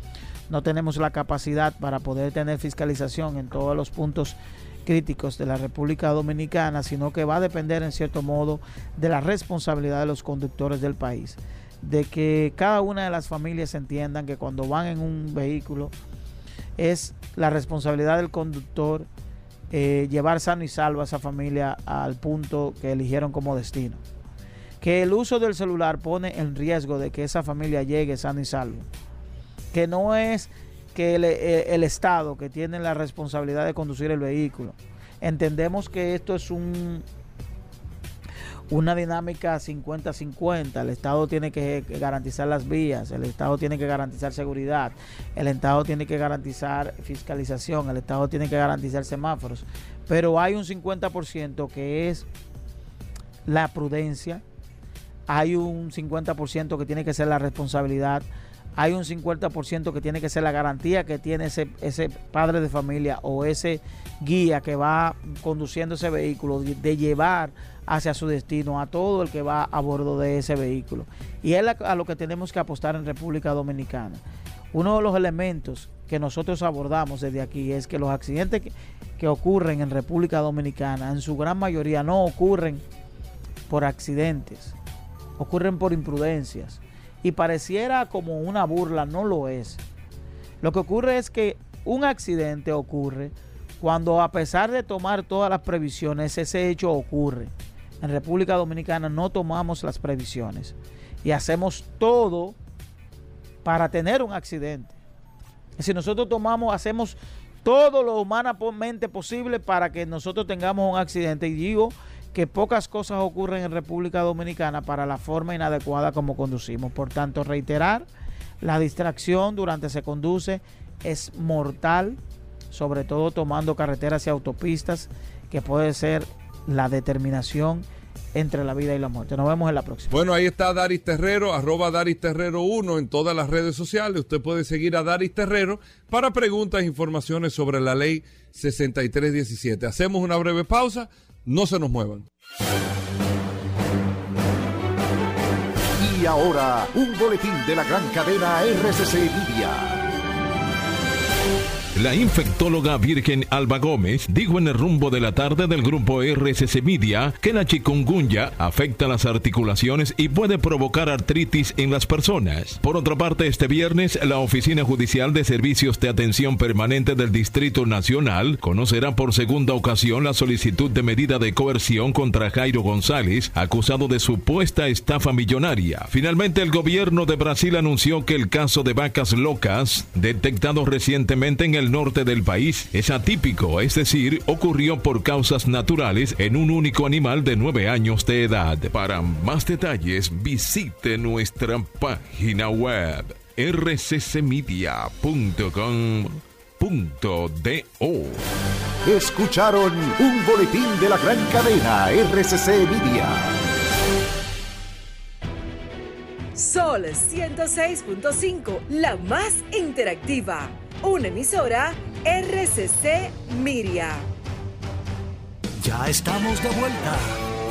no tenemos la capacidad para poder tener fiscalización en todos los puntos críticos de la República Dominicana, sino que va a depender en cierto modo de la responsabilidad de los conductores del país, de que cada una de las familias entiendan que cuando van en un vehículo es la responsabilidad del conductor eh, llevar sano y salvo a esa familia al punto que eligieron como destino. Que el uso del celular pone en riesgo de que esa familia llegue sano y salvo. Que no es que el, eh, el Estado que tiene la responsabilidad de conducir el vehículo. Entendemos que esto es un, una dinámica 50-50. El Estado tiene que garantizar las vías, el Estado tiene que garantizar seguridad, el Estado tiene que garantizar fiscalización, el Estado tiene que garantizar semáforos. Pero hay un 50% que es la prudencia, hay un 50% que tiene que ser la responsabilidad, hay un 50% que tiene que ser la garantía que tiene ese, ese padre de familia o ese guía que va conduciendo ese vehículo de, llevar hacia su destino a todo el que va a bordo de ese vehículo. Y es a lo que tenemos que apostar en República Dominicana. Uno de los elementos que nosotros abordamos desde aquí es que los accidentes que, que ocurren en República Dominicana en su gran mayoría no ocurren por accidentes, ocurren por imprudencias. Y pareciera como una burla, no lo es. Lo que ocurre es que un accidente ocurre cuando a pesar de tomar todas las previsiones, ese hecho ocurre. En República Dominicana no tomamos las previsiones y hacemos todo para tener un accidente. Si nosotros tomamos, hacemos todo lo humanamente posible para que nosotros tengamos un accidente. Y digo que pocas cosas ocurren en República Dominicana para la forma inadecuada como conducimos. Por tanto, reiterar, la distracción durante se conduce es mortal, sobre todo tomando carreteras y autopistas, que puede ser la determinación entre la vida y la muerte. Nos vemos en la próxima. Bueno, ahí está Daris Terrero, arroba Daris Terrero 1 en todas las redes sociales. Usted puede seguir a Daris Terrero para preguntas e informaciones sobre la ley 6317. Hacemos una breve pausa, no se nos muevan. Y ahora, un boletín de la gran cadena RCC Media. La infectóloga Virgen Alba Gómez dijo en el rumbo de la tarde del grupo RCC Media que la chikungunya afecta las articulaciones y puede provocar artritis en las personas. Por otra parte, este viernes, la Oficina Judicial de Servicios de Atención Permanente del Distrito Nacional conocerá por segunda ocasión la solicitud de medida de coerción contra Jairo González, acusado de supuesta estafa millonaria. Finalmente, el gobierno de Brasil anunció que el caso de vacas locas, detectado recientemente en el norte del país es atípico, es decir, ocurrió por causas naturales en un único animal de 9 años de edad. Para más detalles, visite nuestra página web rccmedia.com.do. Escucharon un boletín de la gran cadena RCC Media. Sol 106.5, la más interactiva. Una emisora RCC Miria. Ya estamos de vuelta.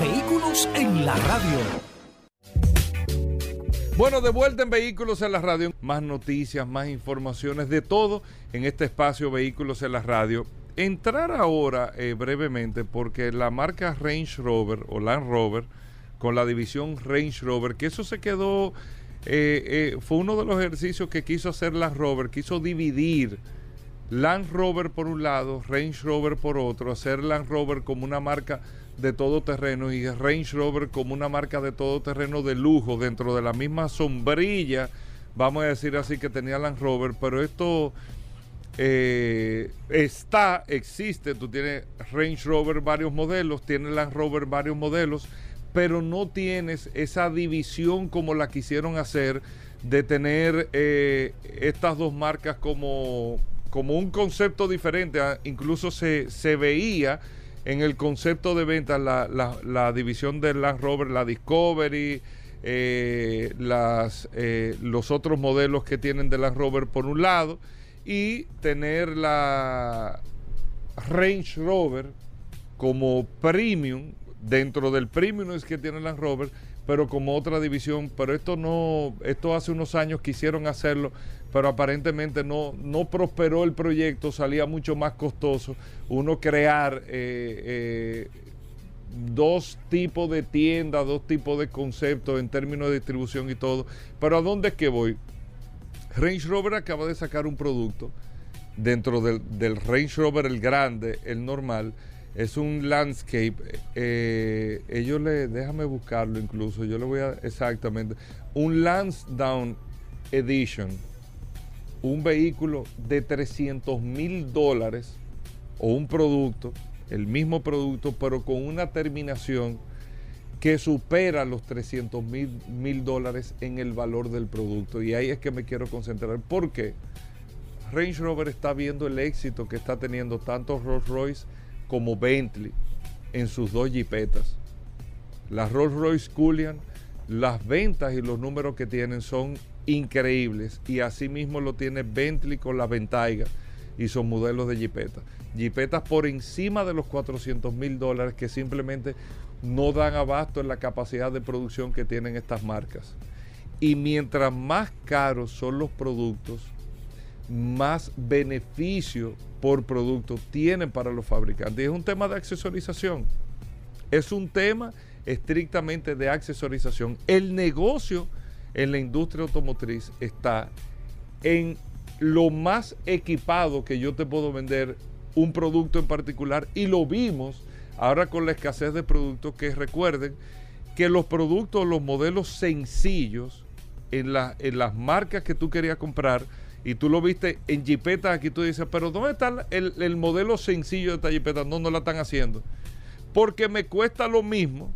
Vehículos en la radio. Bueno, de vuelta en Vehículos en la Radio. Más noticias, más informaciones, de todo en este espacio Vehículos en la Radio. Entrar ahora eh, brevemente porque la marca Range Rover o Land Rover con la división Range Rover, que eso se quedó, eh, eh, fue uno de los ejercicios que quiso hacer Land Rover, quiso dividir Land Rover por un lado, Range Rover por otro, hacer Land Rover como una marca de todo terreno y Range Rover como una marca de todo terreno de lujo dentro de la misma sombrilla, vamos a decir así, que tenía Land Rover, pero esto eh, está, existe, tú tienes Range Rover varios modelos, tienes Land Rover varios modelos, pero no tienes esa división como la quisieron hacer de tener eh, estas dos marcas como, como un concepto diferente, ah, incluso se, se veía en el concepto de venta la, la, división del Land Rover, la Discovery, eh, las, eh, los otros modelos que tienen de Land Rover por un lado y tener la Range Rover como premium dentro del premium es que tiene Land Rover pero como otra división pero esto no esto hace unos años quisieron hacerlo pero aparentemente no, no prosperó el proyecto salía mucho más costoso uno crear eh, eh, dos tipos de tiendas dos tipos de conceptos en términos de distribución y todo. Pero a dónde es que voy Range Rover acaba de sacar un producto dentro del, del Range Rover, el grande, el normal, es un landscape. eh, ellos le, déjame buscarlo incluso, yo le voy a, exactamente, un Lansdowne Edition, un vehículo de 300 mil dólares o un producto, el mismo producto, pero con una terminación que supera los 300 mil, dólares en el valor del producto. Y ahí es que me quiero concentrar. ¿Por qué? Range Rover está viendo el éxito que está teniendo tanto Rolls Royce como Bentley en sus dos jipetas. La Rolls Royce Cullinan, las ventas y los números que tienen son increíbles. Y asimismo lo tiene Bentley con la Ventaiga y son modelos de jipetas. Jipetas por encima de los 400 mil dólares que simplemente no dan abasto en la capacidad de producción que tienen estas marcas. Y mientras más caros son los productos, más beneficio por producto tienen para los fabricantes. Es un tema de accesorización. Es un tema estrictamente de accesorización. El negocio en la industria automotriz está en lo más equipado que yo te puedo vender un producto en particular y lo vimos ahora con la escasez de productos que recuerden que los productos, los modelos sencillos en, la, en las marcas que tú querías comprar y tú lo viste en Jeepeta, aquí tú dices, pero ¿dónde está el, el modelo sencillo de esta Jeepeta? No, no la están haciendo. Porque me cuesta lo mismo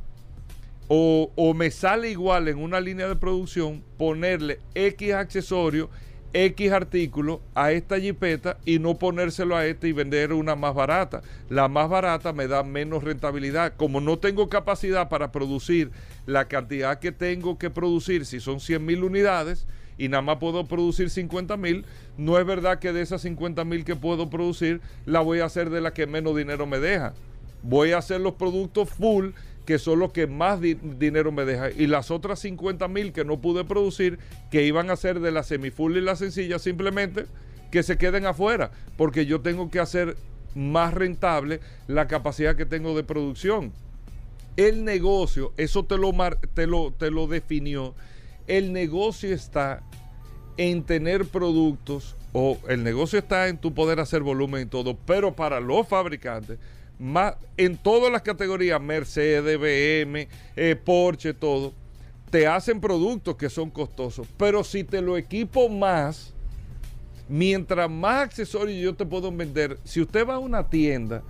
o, o me sale igual en una línea de producción ponerle X accesorio, X artículo a esta jipeta y no ponérselo a esta y vender una más barata. La más barata me da menos rentabilidad. Como no tengo capacidad para producir la cantidad que tengo que producir, si son 100 mil unidades y nada más puedo producir 50 mil, no es verdad que de esas 50 mil que puedo producir la voy a hacer de la que menos dinero me deja. Voy a hacer los productos full que son los que más di dinero me deja. Y las otras 50 mil que no pude producir, que iban a ser de la semifull y la sencilla, simplemente que se queden afuera, porque yo tengo que hacer más rentable la capacidad que tengo de producción. El negocio, eso te lo, te lo, te lo definió, el negocio está en tener productos, o el negocio está en tu poder hacer volumen y todo, pero para los fabricantes, más, en todas las categorías, Mercedes, BM, eh, Porsche, todo, te hacen productos que son costosos. Pero si te lo equipo más, mientras más accesorios yo te puedo vender, si usted va a una tienda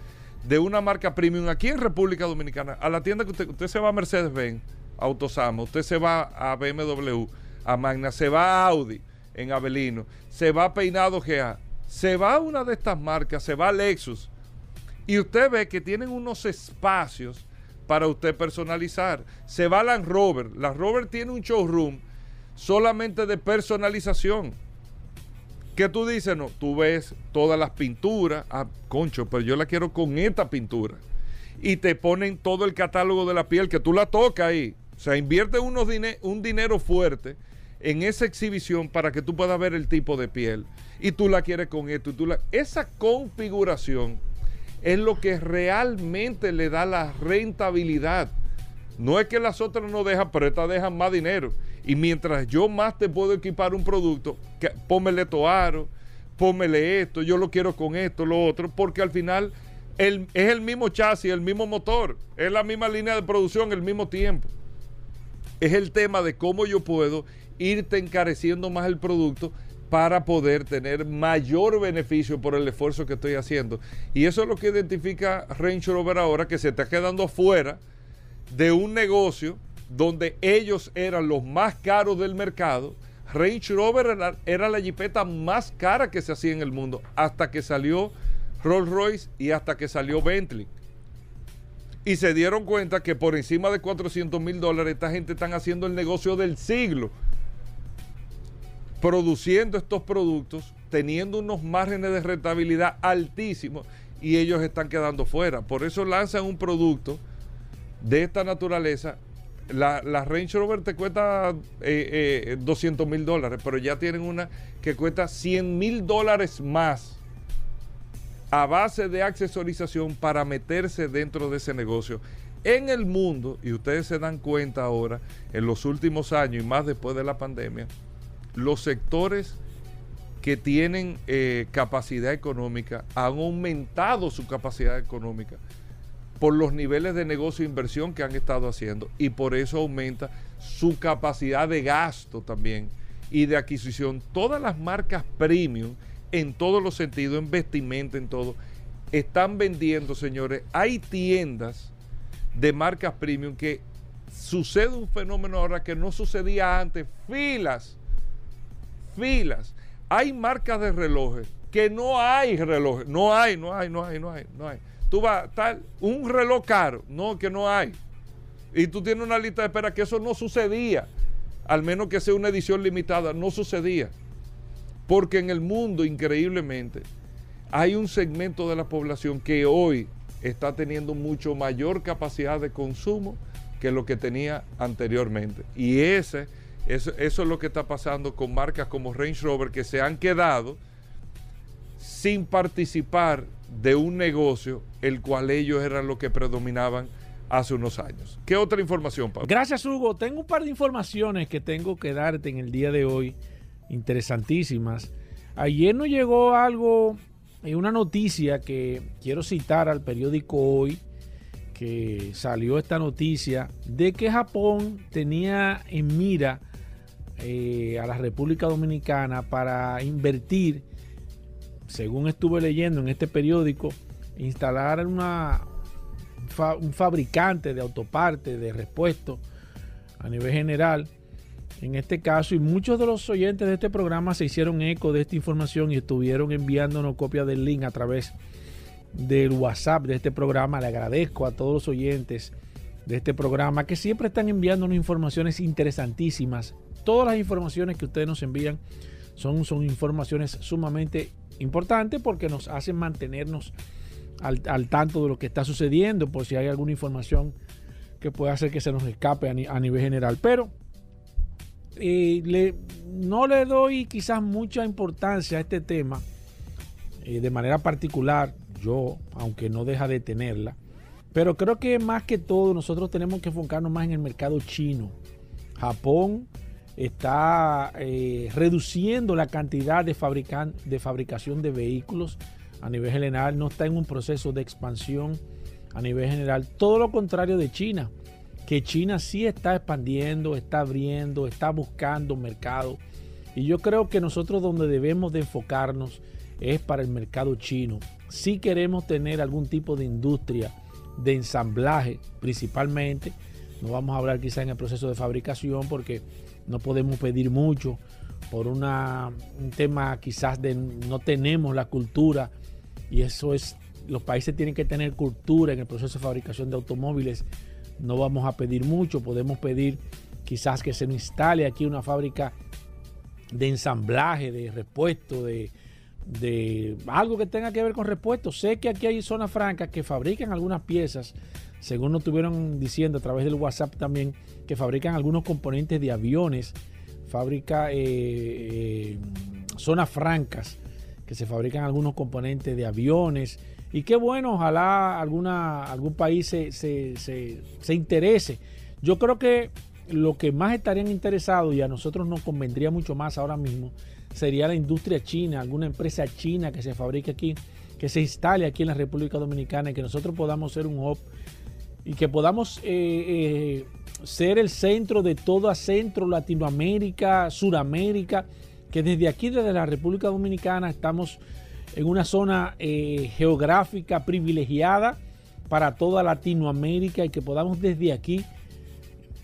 de una marca premium aquí en República Dominicana, a la tienda que usted, usted se va a Mercedes-Benz, Autosama, usted se va a BMW, a Magna, se va a Audi en Avelino, se va a Peinado GA, se va a una de estas marcas, se va a Lexus y usted ve que tienen unos espacios para usted personalizar. Se va a Land Rover. Land Rover tiene un showroom solamente de personalización. ¿Qué tú dices? No, tú ves todas las pinturas. Ah, concho, pero yo la quiero con esta pintura. Y te ponen todo el catálogo de la piel que tú la tocas ahí. O sea, invierte unos un dinero fuerte en esa exhibición para que tú puedas ver el tipo de piel. Y tú la quieres con esto. Y tú la... Esa configuración es lo que realmente le da la rentabilidad. No es que las otras no dejan, pero estas dejan más dinero. Y mientras yo más te puedo equipar un producto, que, pómele toaro, pómele esto, yo lo quiero con esto, lo otro, porque al final el, es el mismo chasis, el mismo motor, es la misma línea de producción, el mismo tiempo. Es el tema de cómo yo puedo irte encareciendo más el producto para poder tener mayor beneficio por el esfuerzo que estoy haciendo. Y eso es lo que identifica Range Rover ahora, que se está quedando fuera de un negocio donde ellos eran los más caros del mercado. Range Rover era, era la jipeta más cara que se hacía en el mundo, hasta que salió Rolls Royce y hasta que salió Bentley. Y se dieron cuenta que por encima de 400 mil dólares esta gente están haciendo el negocio del siglo produciendo estos productos, teniendo unos márgenes de rentabilidad altísimos y ellos están quedando fuera. Por eso lanzan un producto de esta naturaleza. La, la Range Rover te cuesta eh, eh, 200 mil dólares, pero ya tienen una que cuesta 100 mil dólares más a base de accesorización para meterse dentro de ese negocio. En el mundo, y ustedes se dan cuenta ahora, en los últimos años y más después de la pandemia, los sectores que tienen eh, capacidad económica han aumentado su capacidad económica por los niveles de negocio e inversión que han estado haciendo y por eso aumenta su capacidad de gasto también y de adquisición. Todas las marcas premium, en todos los sentidos, en vestimenta, en todo, están vendiendo, señores. Hay tiendas de marcas premium que sucede un fenómeno ahora que no sucedía antes. Filas, filas. Hay marcas de relojes que no hay relojes. No hay, no hay, no hay, no hay, no hay. Tú vas, tal, un reloj caro, no, que no hay. Y tú tienes una lista de espera que eso no sucedía, al menos que sea una edición limitada, no sucedía. Porque en el mundo, increíblemente, hay un segmento de la población que hoy está teniendo mucho mayor capacidad de consumo que lo que tenía anteriormente. Y ese, eso, eso es lo que está pasando con marcas como Range Rover que se han quedado sin participar de un negocio el cual ellos eran los que predominaban hace unos años. ¿Qué otra información, Pablo? Gracias, Hugo. Tengo un par de informaciones que tengo que darte en el día de hoy, interesantísimas. Ayer nos llegó algo, eh, una noticia que quiero citar al periódico Hoy, que salió esta noticia de que Japón tenía en mira eh, a la República Dominicana para invertir según estuve leyendo en este periódico, instalar una, un fabricante de autopartes, de repuestos a nivel general. En este caso, y muchos de los oyentes de este programa se hicieron eco de esta información y estuvieron enviándonos copia del link a través del WhatsApp de este programa. Le agradezco a todos los oyentes de este programa que siempre están enviándonos informaciones interesantísimas. Todas las informaciones que ustedes nos envían son, son informaciones sumamente importante porque nos hace mantenernos al, tanto de lo que está sucediendo, por si hay alguna información que pueda hacer que se nos escape a, nivel general. Pero no le doy quizás mucha importancia a este tema eh, de manera particular, yo, aunque no deja de tenerla. Pero creo que más que todo nosotros tenemos que enfocarnos más en el mercado chino. Japón está eh, reduciendo la cantidad de, de fabricación de vehículos a nivel general, no está en un proceso de expansión a nivel general, todo lo contrario de China, que China sí está expandiendo, está abriendo, está buscando mercado. Y yo creo que nosotros donde debemos de enfocarnos es para el mercado chino. Si queremos tener algún tipo de industria de ensamblaje principalmente, no vamos a hablar quizá en el proceso de fabricación porque no podemos pedir mucho por un tema quizás de no tenemos la cultura y eso es, los países tienen que tener cultura en el proceso de fabricación de automóviles, no vamos a pedir mucho, podemos pedir quizás que se instale aquí una fábrica de ensamblaje, de repuesto, de, de algo que tenga que ver con repuesto. Sé que aquí hay zonas francas que fabrican algunas piezas según nos estuvieron diciendo a través del WhatsApp también, que fabrican algunos componentes de aviones, fábrica eh, eh, zonas francas, que se fabrican algunos componentes de aviones. Y qué bueno, ojalá alguna, algún país se, se interese. Yo creo que lo que más estarían interesados y a nosotros nos convendría mucho más ahora mismo sería la industria china, alguna empresa china que se fabrique aquí, que se instale aquí en la República Dominicana y que nosotros podamos ser un hub y que podamos eh, eh, ser el centro de toda Centro, Latinoamérica, Suramérica, que desde aquí, desde la República Dominicana, estamos en una zona eh, geográfica privilegiada para toda Latinoamérica y que podamos desde aquí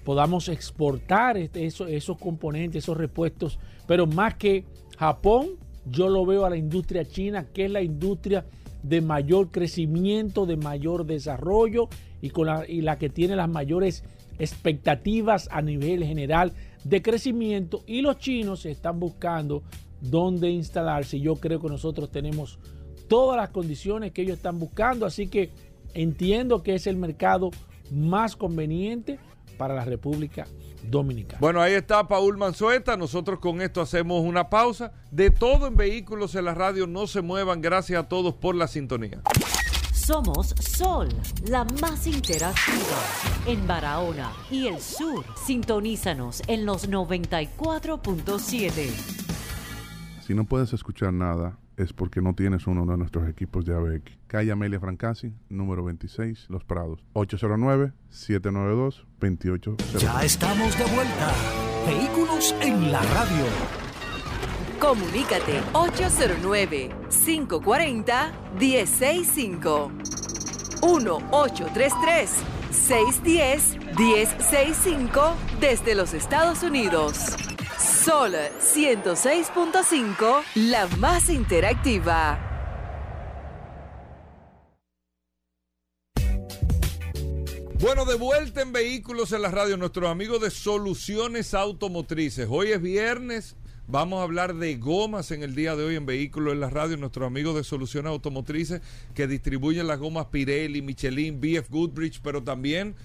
podamos exportar este, esos, componentes, esos repuestos, pero más que Japón, yo lo veo a la industria china, que es la industria de mayor crecimiento, de mayor desarrollo y, con la, y la que tiene las mayores expectativas a nivel general de crecimiento. Y los chinos están buscando dónde instalarse. Yo creo que nosotros tenemos todas las condiciones que ellos están buscando, así que entiendo que es el mercado más conveniente para la República Dominicana. Bueno, ahí está Paul Manzueta. Nosotros con esto hacemos una pausa. De todo en vehículos en la radio, no se muevan. Gracias a todos por la sintonía. Somos Sol, la más interactiva en Barahona y el sur. Sintonízanos en los 94.7. Si no puedes escuchar nada, es porque no tienes uno de nuestros equipos de ABX. Calle Amelia Francasi, número 26, Los Prados. 809-792-2800. Ya estamos de vuelta. Vehículos en la radio. Comunícate 809-540-1065. 1-833-610-1065 desde los Estados Unidos. Sol 106.5, la más interactiva. Bueno, de vuelta en Vehículos en la Radio, nuestros amigos de Soluciones Automotrices. Hoy es viernes, vamos a hablar de gomas en el día de hoy en Vehículos en la Radio, nuestros amigos de Soluciones Automotrices que distribuyen las gomas Pirelli, Michelin, BF Goodrich, pero también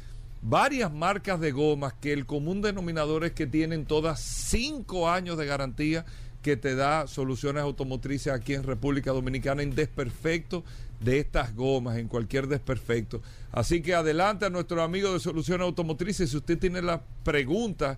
varias marcas de gomas que el común denominador es que tienen todas cinco años de garantía que te da Soluciones Automotrices aquí en República Dominicana en desperfecto de estas gomas, en cualquier desperfecto. Así que adelante a nuestro amigo de Soluciones Automotrices. Si usted tiene las preguntas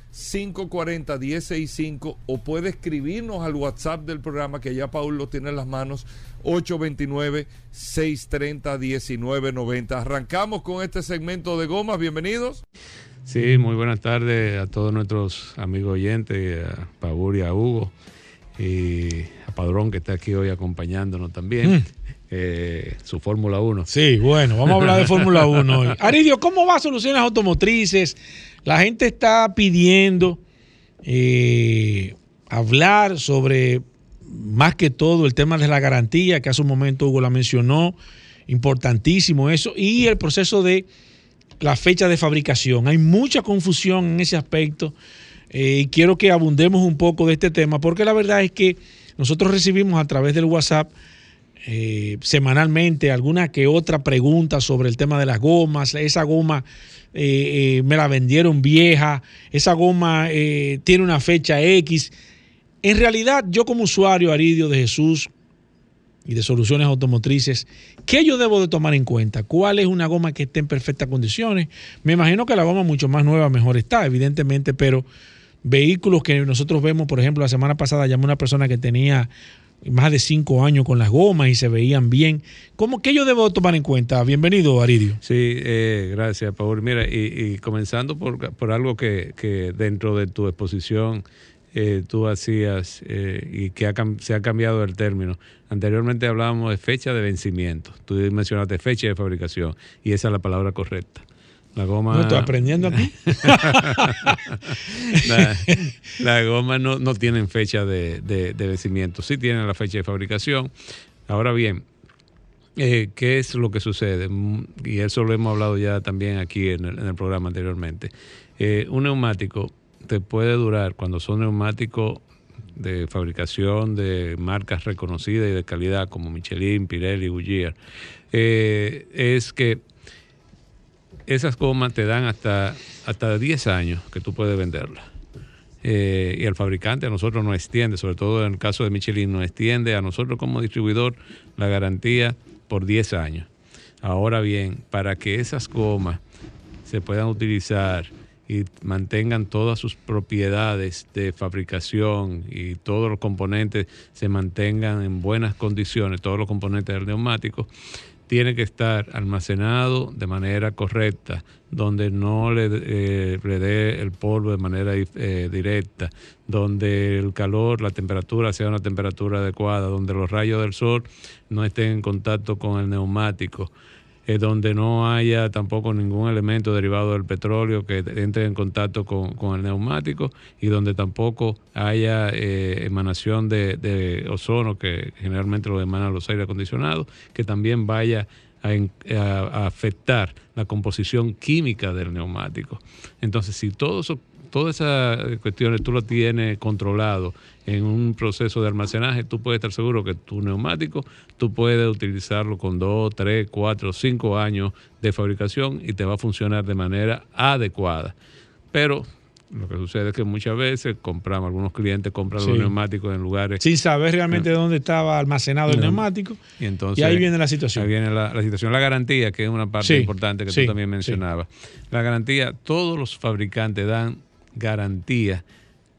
540-165 o puede escribirnos al WhatsApp del programa que ya Paul lo tiene en las manos 829-630-1990. Arrancamos con este segmento de gomas, bienvenidos. Sí, muy buenas tardes a todos nuestros amigos oyentes, a Paul y a Hugo y a Padrón que está aquí hoy acompañándonos también. Mm. Eh, su Fórmula 1. Sí, bueno, vamos a hablar de Fórmula 1 hoy. [LAUGHS] Aridio, ¿cómo va Soluciones Automotrices? La gente está pidiendo eh, hablar sobre más que todo el tema de la garantía, que hace un momento Hugo la mencionó, importantísimo eso, y el proceso de la fecha de fabricación. Hay mucha confusión en ese aspecto eh, y quiero que abundemos un poco de este tema, porque la verdad es que nosotros recibimos a través del WhatsApp eh, semanalmente alguna que otra pregunta sobre el tema de las gomas, esa goma eh, eh, me la vendieron vieja, esa goma tiene una fecha X. En realidad, yo como usuario, Aridio de Jesús y de soluciones automotrices, ¿qué yo debo de tomar en cuenta? ¿Cuál es una goma que esté en perfectas condiciones? Me imagino que la goma mucho más nueva mejor está, evidentemente, pero vehículos que nosotros vemos, por ejemplo, la semana pasada llamó una persona que tenía más de cinco años con las gomas y se veían bien. ¿Cómo que yo debo tomar en cuenta? Bienvenido, Aridio. Sí, eh, gracias, Paul. Mira, y, y comenzando por, por algo que, que, dentro de tu exposición eh, tú hacías eh, y que ha, se ha cambiado el término. Anteriormente hablábamos de fecha de vencimiento. Tú mencionaste fecha de fabricación y esa es la palabra correcta. La goma. No estoy aprendiendo aquí. [LAUGHS] la, la, goma no, no tienen fecha de, de, de, vencimiento, sí tienen la fecha de fabricación. Ahora bien, eh, ¿qué es lo que sucede? Y eso lo hemos hablado ya también aquí en el, en el programa anteriormente. Eh, un neumático te puede durar, cuando son neumáticos de fabricación de marcas reconocidas y de calidad como Michelin, Pirelli, Goodyear, eh, es que esas gomas te dan hasta, hasta 10 años que tú puedes venderlas. Eh, y el fabricante a nosotros nos extiende, sobre todo en el caso de Michelin, nos extiende a nosotros como distribuidor la garantía por 10 años. Ahora bien, para que esas gomas se puedan utilizar y mantengan todas sus propiedades de fabricación y todos los componentes se mantengan en buenas condiciones, todos los componentes del neumático, tiene que estar almacenado de manera correcta, donde no le, eh, le dé el polvo de manera eh, directa, donde el calor, la temperatura sea una temperatura adecuada, donde los rayos del sol no estén en contacto con el neumático, eh, donde no haya tampoco ningún elemento derivado del petróleo que entre en contacto con, con el neumático y donde tampoco haya eh, emanación de, ozono que generalmente lo emanan los aire acondicionados, que también vaya a, a, afectar la composición química del neumático. Entonces, si todo eso todas esas cuestiones tú lo tienes controlado en un proceso de almacenaje, tú puedes estar seguro que tu neumático, tú puedes utilizarlo con 2, 3, 4, 5 años de fabricación y te va a funcionar de manera adecuada. Pero lo que sucede es que muchas veces compramos, algunos clientes compran Sí. los neumáticos en lugares Sin saber realmente dónde estaba almacenado el neumático. y entonces Y ahí viene la situación. Ahí viene la, la situación. La garantía, que es una parte Sí, importante que sí, tú también mencionabas. La garantía, todos los fabricantes dan garantía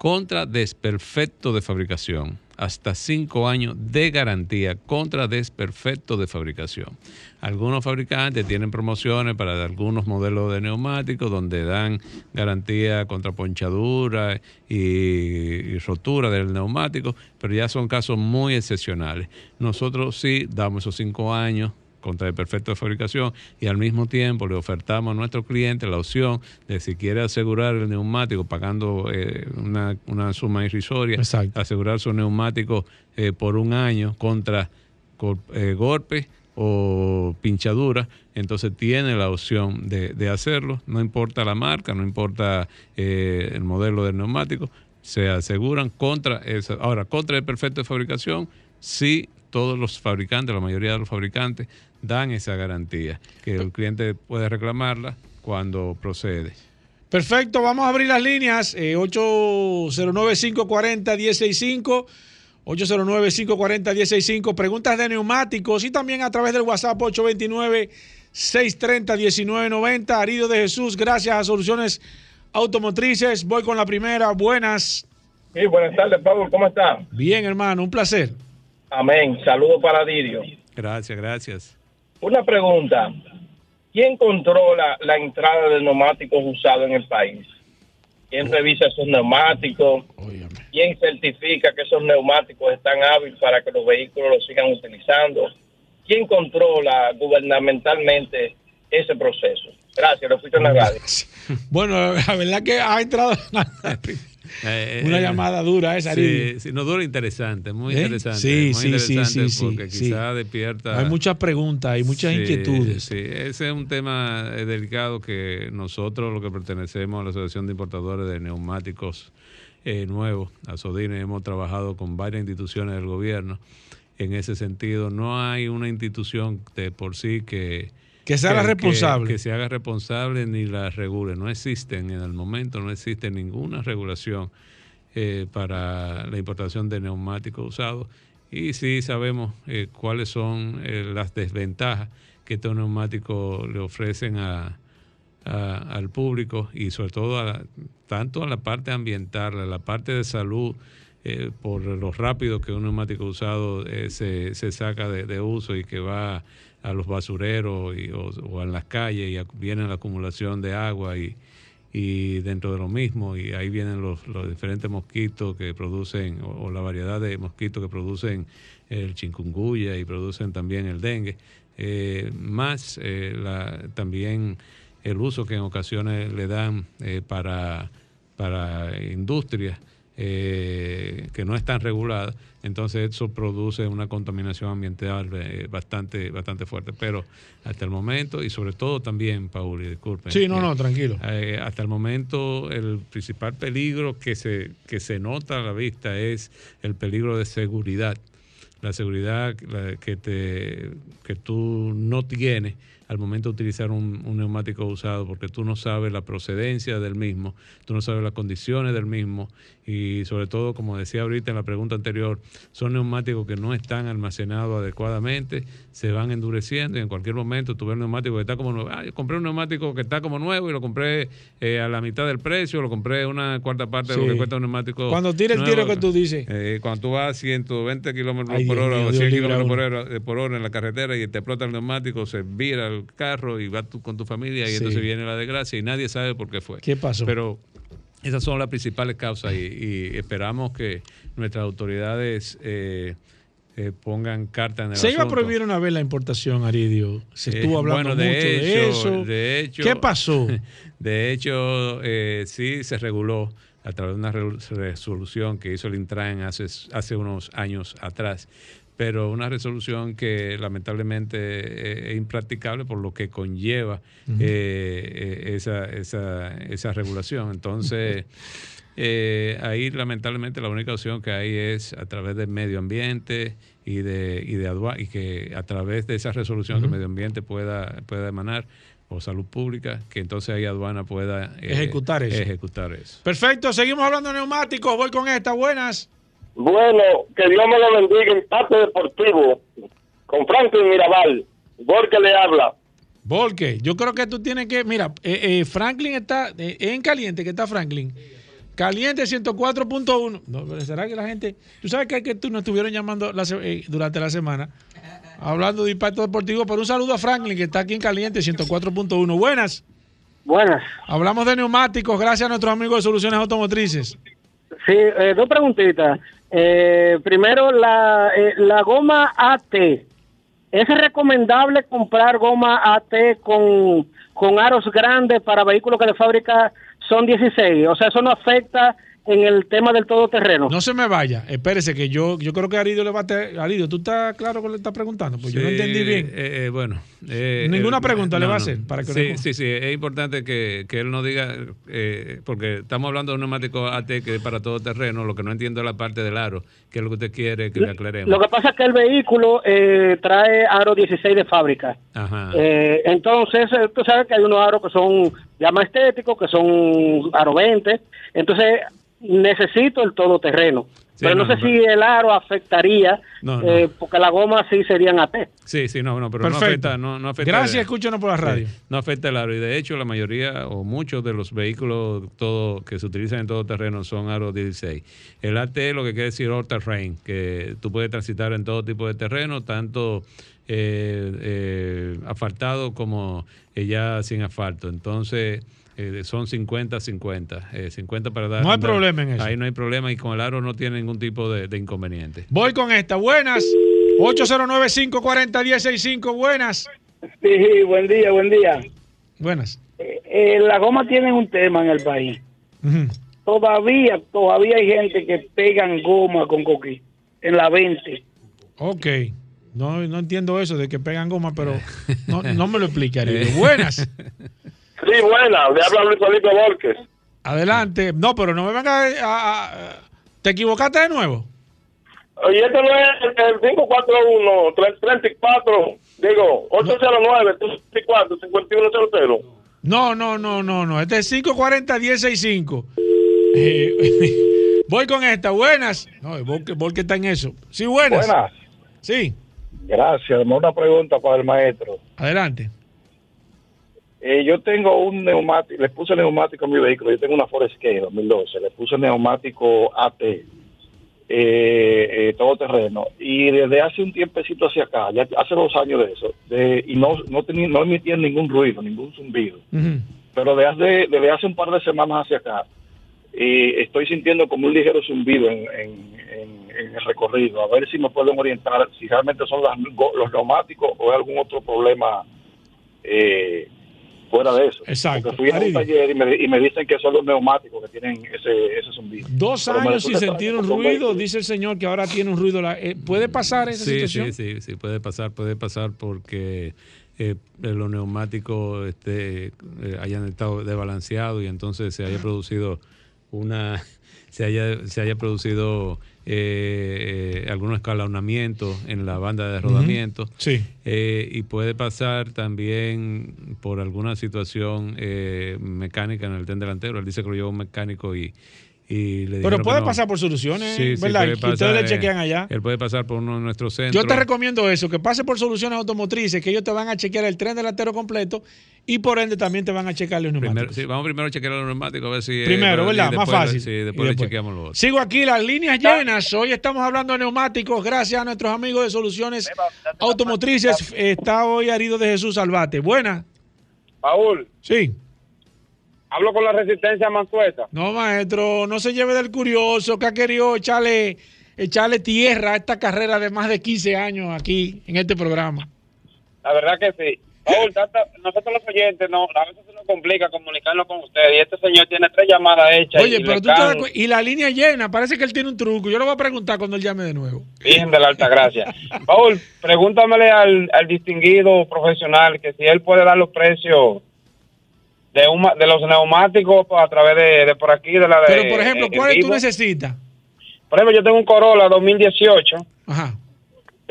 contra desperfecto de fabricación. Hasta cinco años de garantía contra desperfecto de fabricación. Algunos fabricantes tienen promociones para algunos modelos de neumáticos donde dan garantía contra ponchadura y, rotura del neumático, pero ya son casos muy excepcionales. Nosotros sí damos esos cinco años contra el perfecto de fabricación y al mismo tiempo le ofertamos a nuestro cliente la opción de si quiere asegurar el neumático pagando eh, una, una suma irrisoria, asegurar su neumático eh, por un año contra eh, golpe o pinchadura, entonces tiene la opción de, de hacerlo, no importa la marca, no importa el modelo del neumático, se aseguran contra eso. Ahora, contra el perfecto de fabricación, sí todos los fabricantes, la mayoría de los fabricantes, dan esa garantía, que el cliente puede reclamarla cuando procede. Perfecto, vamos a abrir las líneas. Eh, 809-540-165. 809-540-165. Preguntas de neumáticos y también a través del WhatsApp 829-630-1990. Arido de Jesús, gracias a Soluciones Automotrices. Voy con la primera. Buenas. Sí, buenas tardes, Pablo. ¿Cómo está? Bien, hermano, un placer. Amén. Saludos para Didio. Gracias, gracias. Una pregunta. ¿Quién controla la entrada de neumáticos usados en el país? ¿Quién revisa esos neumáticos? ¿Quién certifica que esos neumáticos están hábiles para que los vehículos los sigan utilizando? ¿Quién controla gubernamentalmente ese proceso? Gracias, lo escucho en la radio. Bueno, la verdad que ha entrado Eh, una eh, llamada dura esa, Sí, Aridio. sí, no dura interesante, muy ¿Eh? interesante. Sí, muy sí, sí, interesante sí, sí, porque sí. quizá despierta. Hay muchas preguntas y muchas Sí, inquietudes. Sí, ese es un tema eh, delicado que nosotros, los que pertenecemos a la Asociación de Importadores de Neumáticos eh, Nuevos, a SODINE, hemos trabajado con varias instituciones del gobierno. En ese sentido, no hay una institución de por sí que... Que sea la responsable. Que, se haga responsable ni la regule. No existen en el momento, no existe ninguna regulación eh, para la importación de neumáticos usados. Y sí sabemos eh, cuáles son eh, las desventajas que estos neumáticos le ofrecen a, a- al público y sobre todo a la- tanto a la parte ambiental, a la parte de salud, eh, por lo rápido que un neumático usado eh, se, se saca de, de uso y que va a los basureros y, o, en las calles y viene la acumulación de agua y, y dentro de lo mismo y ahí vienen los, los diferentes mosquitos que producen o, o la variedad de mosquitos que producen el chikungunya y producen también el dengue. Eh, más eh, la- también el uso que en ocasiones le dan eh, para para industrias eh, que no están reguladas, entonces eso produce una contaminación ambiental eh, bastante bastante fuerte. Pero hasta el momento, y sobre todo también, Paul, y disculpen. Sí, no, eh, no, tranquilo. eh, hasta el momento el principal peligro que se, que se nota a la vista es el peligro de seguridad. La seguridad que, te, que tú no tienes al momento de utilizar un, un neumático usado porque tú no sabes la procedencia del mismo, tú no sabes las condiciones del mismo y sobre todo, como decía ahorita en la pregunta anterior, son neumáticos que no están almacenados adecuadamente, se van endureciendo y en cualquier momento tú ves un neumático que está como nuevo. Ah, yo compré un neumático que está como nuevo y lo compré eh, a la mitad del precio, lo compré una cuarta parte de lo que cuesta un neumático. Cuando tira el tiro que tú dices. Eh, cuando tú vas a 120 kilómetros por hora o Dios 100 libre a kilómetros por uno. hora, por hora en la carretera y te explota el neumático, se vira el carro y vas tú con tu familia y Sí. entonces viene la desgracia y nadie sabe por qué fue. ¿Qué pasó? Pero esas son las principales causas y, y esperamos que nuestras autoridades eh, eh, pongan carta en el Se iba a prohibir una vez la importación, Aridio. Se Eh, estuvo hablando bueno, de mucho de hecho- eso. de hecho- ¿Qué pasó? [LAUGHS] De hecho, eh, sí se reguló a través de una re- resolución que hizo el Intran hace, hace unos años atrás, pero una resolución que lamentablemente eh, es impracticable por lo que conlleva eh, eh, esa, esa, esa regulación. Entonces, [LAUGHS] eh, ahí lamentablemente la única opción que hay es a través del medio ambiente y de, y de adua- y que a través de esa resolución que Ujú. el medio ambiente pueda, pueda emanar o salud pública, que entonces ahí aduana pueda eh, Ejecutar eso. Ejecutar eso. Perfecto, seguimos hablando de neumáticos. Voy con esta. Buenas. Bueno, que Dios me lo bendiga en parte deportivo. Con Franklin Mirabal. Porque le habla. Volque, yo creo que tú tienes que. Mira, eh, eh, Franklin está. eh, en caliente que está Franklin. Caliente 104.1. No, ¿será que la gente.? Tú sabes que, que tú nos estuvieron llamando la eh, durante la semana. Hablando de impacto deportivo. Pero un saludo a Franklin que está aquí en Caliente 104.1. Buenas. Buenas. Hablamos de neumáticos gracias a nuestros amigos de Soluciones Automotrices. Sí, eh, dos preguntitas. Eh, primero, la, eh, la goma AT. ¿Es recomendable comprar goma AT con, con aros grandes para vehículos que de fábrica son 16? O sea, eso no afecta en el tema del todoterreno. No se me vaya. Espérese que yo, yo creo que Aridio le va a... te- Aridio, ¿tú estás claro con lo que le está preguntando? Pues yo no entendí bien. eh, eh, bueno. eh, Ninguna eh, pregunta le no, va a no. hacer para que sí, sí, sí, es importante que, que él nos diga, eh, porque estamos hablando de un neumático AT que es para todo terreno, lo que no entiendo es la parte del aro, que es lo que usted quiere que le aclaremos. Lo que pasa es que el vehículo eh, trae aro 16 de fábrica. Ajá. Eh, entonces, tú sabes que hay unos aros que son más estéticos, que son aro 20. Entonces, necesito el todoterreno. Sí, pero no, no, sé no, si el aro afectaría, No, no. eh, porque la goma sí serían AT. Sí, sí, no, no, pero no afecta, no, no afecta. Gracias, escúchanos por la Sí, radio. no afecta el aro. Y de hecho, la mayoría o muchos de los vehículos todo, que se utilizan en todo terreno son aros 16. El AT lo que quiere decir all terrain, que tú puedes transitar en todo tipo de terreno, tanto eh, eh, asfaltado como eh, ya sin asfalto. Entonces. eh, son 50-50. eh, 50 para dar. No hay andar. problema en eso. Ahí no hay problema y con el aro no tiene ningún tipo de, de inconveniente. Voy con esta. Buenas. 809-540-1065. Buenas. Sí, buen día, buen día. Buenas. Eh, la goma tiene un tema en el país. Todavía, todavía hay gente que pegan goma con coquí en la 20. Ok. No, no entiendo eso de que pegan goma, pero [LAUGHS] no, no me lo explique, Aridio. Buenas. [LAUGHS] Sí, buena. Le habla Luis Felipe Borges. Adelante. No, pero no me venga a, a- a- ¿Te equivocaste de nuevo? Oye, este no es el 541 34, digo, 809 34 5100. No, no, no, no, no. Este es 540-1065. Eh, [LAUGHS] voy con esta. Buenas. No, Volque está en eso. Sí, buenas. Buenas. Sí, Gracias. Una pregunta para el maestro. adelante. Eh, yo tengo un neumático, le puse neumático a mi vehículo. Yo tengo una Forest K 2012. Le puse neumático AT, eh, eh, todo terreno. Y desde hace un tiempecito hacia acá, ya hace dos años de eso, de, y no, no, tenía, no emitía ningún ruido, ningún zumbido. Pero desde hace, desde hace un par de semanas hacia acá, eh, estoy sintiendo como un ligero zumbido en, en- en- en el recorrido. A ver si me pueden orientar si realmente son las- los neumáticos o hay algún otro problema eh, fuera de eso. Exacto. Porque fui a un taller y me, y me dicen que son los neumáticos que tienen ese, ese zumbido. Dos Pero años sin resulta sentir un ruido, dice el señor que ahora tiene un ruido. la- eh, ¿Puede pasar esa Sí, situación? sí, sí, sí, puede pasar, puede pasar porque eh, los neumáticos este, eh, hayan estado desbalanceados y entonces se haya producido una, se haya, se haya producido eh, eh, algún escalonamiento en la banda de rodamiento. Sí. Eh, y puede pasar también por alguna situación eh, mecánica en el tren delantero. Él dice que lo llevó un mecánico y, y le Pero puede no. pasar por soluciones, Sí, sí, ¿verdad? que ustedes le eh, chequean allá. Él puede pasar por uno de nuestros centros. Yo te recomiendo eso, que pase por soluciones automotrices, que ellos te van a chequear el tren delantero completo y por ende también te van a chequear los neumáticos. Primero, sí, vamos primero a chequear los neumáticos a ver si. eh, Primero, ¿verdad? Más después- fácil. Sí, Y después le después. chequeamos los otros. Sigo aquí, las líneas llenas. Hoy estamos hablando de neumáticos gracias a nuestros amigos de Soluciones Automotrices. Está hoy Arido de Jesús Salvate. Buena. Paul, Sí. hablo con la resistencia Mansueta. No, maestro, no se lleve del curioso que ha querido echarle, echarle tierra a esta carrera de más de 15 años aquí en este programa. La verdad que sí. Paul, nosotros los oyentes, no, a veces se nos complica comunicarnos con usted. Y este señor tiene tres llamadas hechas. Oye, y pero tú te das y la línea llena, parece que él tiene un truco. Yo le voy a preguntar cuando él llame de nuevo. Virgen de la Alta Gracia. [LAUGHS] Paul, pregúntamele al, al distinguido profesional que si él puede dar los precios de, un, de los neumáticos a través de, de por aquí, de la de. Pero, por ejemplo, ¿cuáles tú necesitas? Por ejemplo, yo tengo un Corolla 2018. Ajá.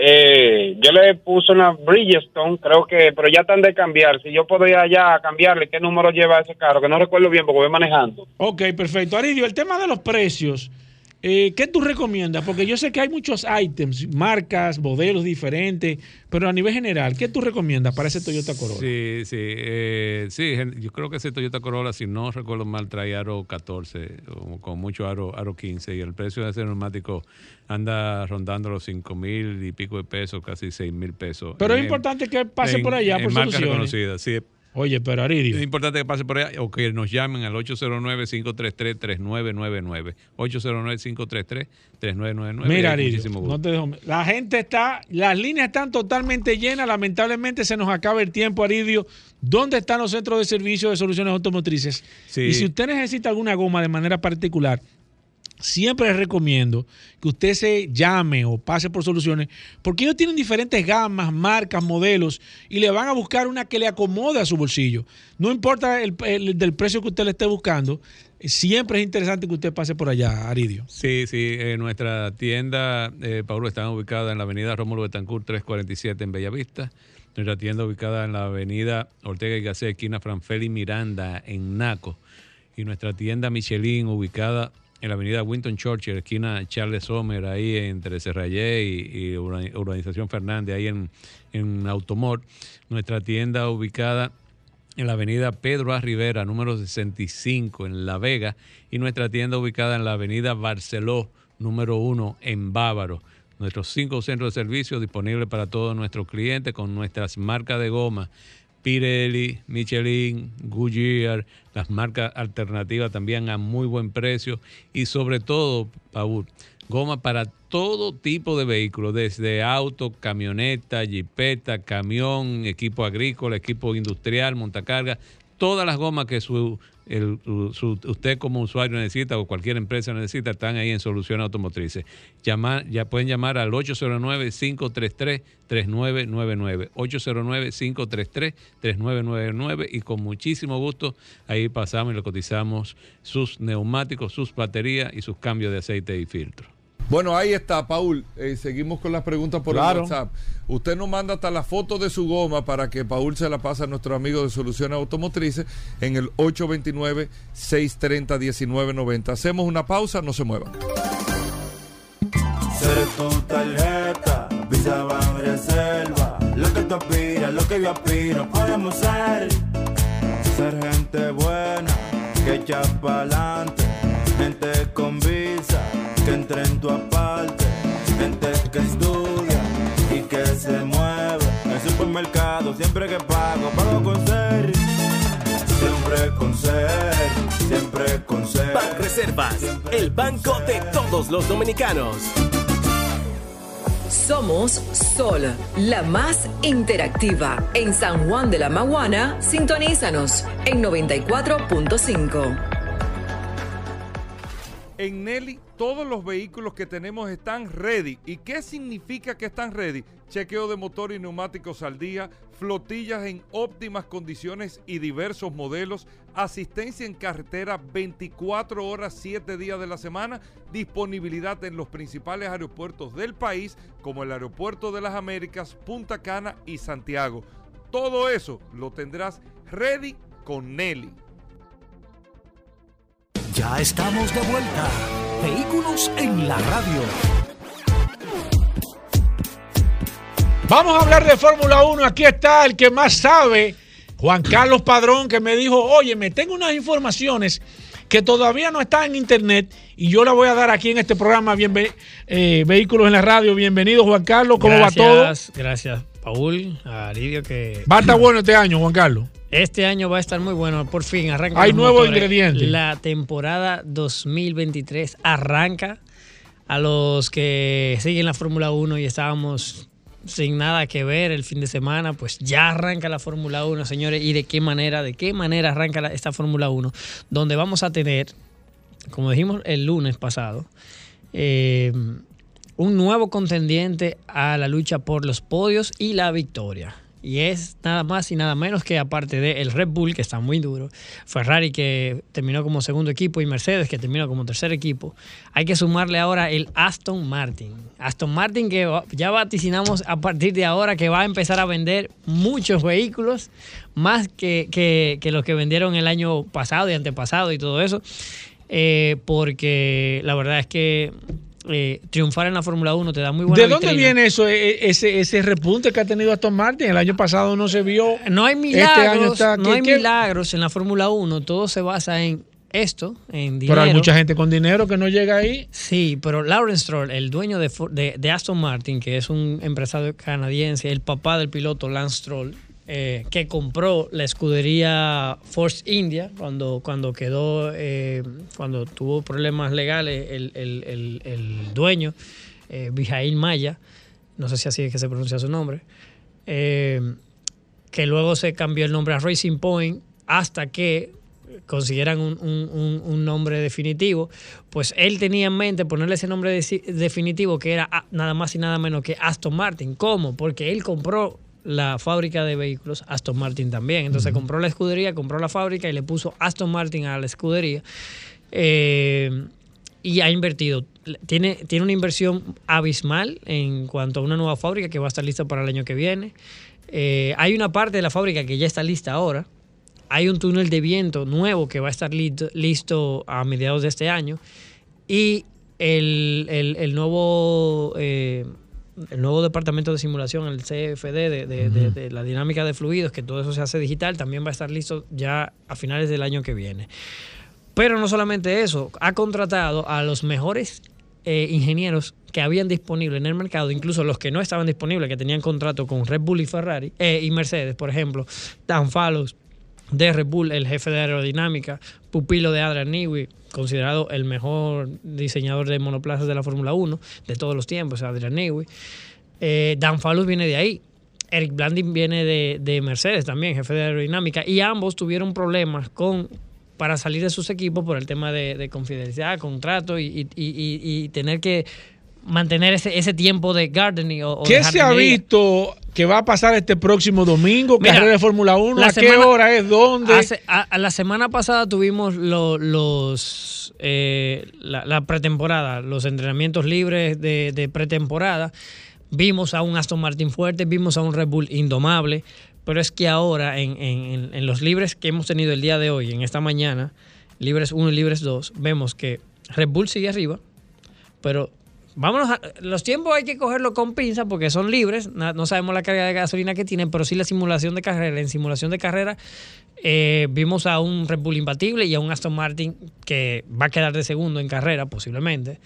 Eh, yo le puse una Bridgestone, creo que, pero ya están de cambiar. Si yo podría ya cambiarle, ¿qué número lleva ese carro? Que no recuerdo bien porque voy manejando. Ok, perfecto. Aridio, el tema de los precios, eh, ¿qué tú recomiendas? Porque yo sé que hay muchos ítems, marcas, modelos diferentes, pero a nivel general, ¿qué tú recomiendas para ese Toyota Corolla? Sí, sí, eh, sí, yo creo que ese Toyota Corolla, si no recuerdo mal, trae aro 14, o con mucho aro, aro 15, y el precio de ese neumático anda rondando los 5 mil y pico de pesos, casi 6 mil pesos. Pero es En- importante que pase en- por allá, en por marcas soluciones. reconocidas, sí. Oye, pero Aridio. Es importante que pase por allá o que nos llamen al 809-533-3999. 809-533-3999. Mira, Aridio, no te dejo- la gente está, las líneas están totalmente llenas, lamentablemente se nos acaba el tiempo, Aridio. ¿Dónde están los centros de servicio de soluciones automotrices? Sí. Y si usted necesita alguna goma de manera particular, siempre les recomiendo que usted se llame o pase por soluciones, porque ellos tienen diferentes gamas, marcas, modelos, y le van a buscar una que le acomode a su bolsillo. No importa el, el- del precio que usted le esté buscando, siempre es interesante que usted pase por allá, Aridio. Sí, sí, eh, nuestra tienda, eh, Paulo, está ubicada en la avenida Rómulo Betancourt 347 en Bellavista. Nuestra tienda ubicada en la avenida Ortega y Gasset, esquina Franfeli Miranda, en Naco. Y nuestra tienda Michelin, ubicada en la avenida Winton Churchill, esquina Charles Sommer, ahí entre Serrayé y, y Urba- Urbanización Fernández, ahí en, en Automor. Nuestra tienda ubicada en la avenida Pedro A. Rivera, número 65, en La Vega, y nuestra tienda ubicada en la avenida Barceló, número 1, en Bávaro. Nuestros cinco centros de servicio disponibles para todos nuestros clientes con nuestras marcas de goma. Pirelli, Michelin, Goodyear, las marcas alternativas también a muy buen precio. Y sobre todo, Paul, goma para todo tipo de vehículos, desde auto, camioneta, jipeta, camión, equipo agrícola, equipo industrial, montacarga, todas las gomas que su, usted como usuario necesita o cualquier empresa necesita están ahí en Soluciones Automotrices. Llamar, ya pueden llamar al 809-533-3999. 809-533-3999 y con muchísimo gusto ahí pasamos y le cotizamos sus neumáticos, sus baterías y sus cambios de aceite y filtro. Bueno, ahí está, Paul. Eh, seguimos con las preguntas por el. WhatsApp. Usted nos manda hasta la foto de su goma para que Paul se la pase a nuestro amigo de Soluciones Automotrices en el 829-630-1990. Hacemos una pausa, no se muevan. Ser tu tarjeta, Visa Ban Reserva. Lo que tú aspiras, lo que yo aspiro, podemos ser. Ser gente buena, que echa pa'lante. Gente que entre en tu aparte. Gente que estudia y que se mueve. El supermercado, siempre que pago, pago con ser. Siempre con ser, siempre con ser. Ban Reservas, el banco de todos los dominicanos. Somos Sol, la más interactiva. En San Juan de la Maguana, sintonízanos en 94.5. En Nelly, todos los vehículos que tenemos están ready. ¿Y qué significa que están ready? Chequeo de motor y neumáticos al día, flotillas en óptimas condiciones y diversos modelos, asistencia en carretera 24 horas, 7 días de la semana, disponibilidad en los principales aeropuertos del país, como el Aeropuerto de las Américas, Punta Cana y Santiago. Todo eso lo tendrás ready con Nelly. Ya estamos de vuelta. Vehículos en la radio. Vamos a hablar de Fórmula 1. Aquí está el que más sabe, Juan Carlos Padrón, que me dijo, oye, me tengo unas informaciones que todavía no están en internet y yo la voy a dar aquí en este programa, Bienve- eh, Vehículos en la Radio. Bienvenido, Juan Carlos. ¿Cómo va todo? Gracias, Gracias, Paul, a Lidio que... Va a estar bueno este año, Juan Carlos. Este año va a estar muy bueno, por fin arranca. Hay nuevos ingredientes. La temporada 2023 arranca. A los que siguen la Fórmula 1 y estábamos sin nada que ver el fin de semana, pues ya arranca la Fórmula 1, señores. ¿Y de qué manera? ¿De qué manera arranca la- esta Fórmula 1? Donde vamos a tener, como dijimos el lunes pasado, eh, un nuevo contendiente a la lucha por los podios y la victoria. Y es nada más y nada menos que aparte de el Red Bull, que está muy duro, Ferrari que terminó como segundo equipo y Mercedes que terminó como tercer equipo, hay que sumarle ahora el Aston Martin. Aston Martin que ya vaticinamos a partir de ahora que va a empezar a vender muchos vehículos, más que, que, que los que vendieron el año pasado y antepasado y todo eso. Eh, porque la verdad es que eh, triunfar en la Fórmula 1 te da muy buena ¿De dónde vitrina. viene eso, e- ese, ese repunte que ha tenido Aston Martin? El año pasado no se vio. No hay Este año milagros, está. no ¿qué- hay milagros en la Fórmula 1, todo se basa en esto, en dinero. Pero hay mucha gente con dinero que no llega ahí. Sí, pero Lawrence Stroll, el dueño de- de Aston Martin, que es un empresario canadiense, el papá del piloto Lance Stroll, eh, que compró la escudería Force India cuando, cuando quedó, eh, cuando tuvo problemas legales el, el- el- dueño, eh, Maya, no sé si así es que se pronuncia su nombre, eh, que luego se cambió el nombre a Racing Point hasta que consiguieran un, un- un- nombre definitivo, pues él tenía en mente ponerle ese nombre definitivo que era nada más y nada menos que Aston Martin. ¿Cómo? Porque él compró la fábrica de vehículos, Aston Martin también. Entonces compró la escudería, compró la fábrica y le puso Aston Martin a la escudería. Eh, y ha invertido. Tiene, tiene una inversión abismal en cuanto a una nueva fábrica que va a estar lista para el año que viene. Eh, hay una parte de la fábrica que ya está lista ahora. Hay un túnel de viento nuevo que va a estar listo, listo a mediados de este año. Y el, el- el nuevo, eh, el nuevo departamento de simulación, el CFD, de, la dinámica de fluidos, que todo eso se hace digital, también va a estar listo ya a finales del año que viene. Pero no solamente eso, ha contratado a los mejores eh, ingenieros que habían disponible en el mercado, incluso los que no estaban disponibles, que tenían contrato con Red Bull y Ferrari, eh, y Mercedes, por ejemplo, Dan Fallows de Red Bull, el jefe de aerodinámica, pupilo de Adrian Newey, considerado el mejor diseñador de monoplazas de la Fórmula 1 de todos los tiempos, Adrian Newey. Eh, Dan Fallows viene de ahí. Eric Blanding viene de, de Mercedes también, jefe de aerodinámica, y ambos tuvieron problemas con para salir de sus equipos por el tema de, de confidencialidad, contrato y- y- y- y tener que mantener ese, ese tiempo de gardening o, de ¿Qué se ha visto que va a pasar este próximo domingo? Mira, Carrera de Fórmula 1. la ¿A qué hora es? ¿Dónde? Hace- a, a la semana pasada tuvimos lo- los eh, la, la pretemporada, los entrenamientos libres de, de pretemporada. Vimos a un Aston Martin fuerte, vimos a un Red Bull indomable, pero es que ahora en, en- en los libres que hemos tenido el día de hoy, en esta mañana, libres 1 y libres 2, vemos que Red Bull sigue arriba, pero vámonos los tiempos hay que cogerlo con pinza porque son libres, no sabemos la carga de gasolina que tienen, pero sí la simulación de carrera. En simulación de carrera eh, vimos a un Red Bull imbatible y a un Aston Martin que va a quedar de segundo en carrera posiblemente.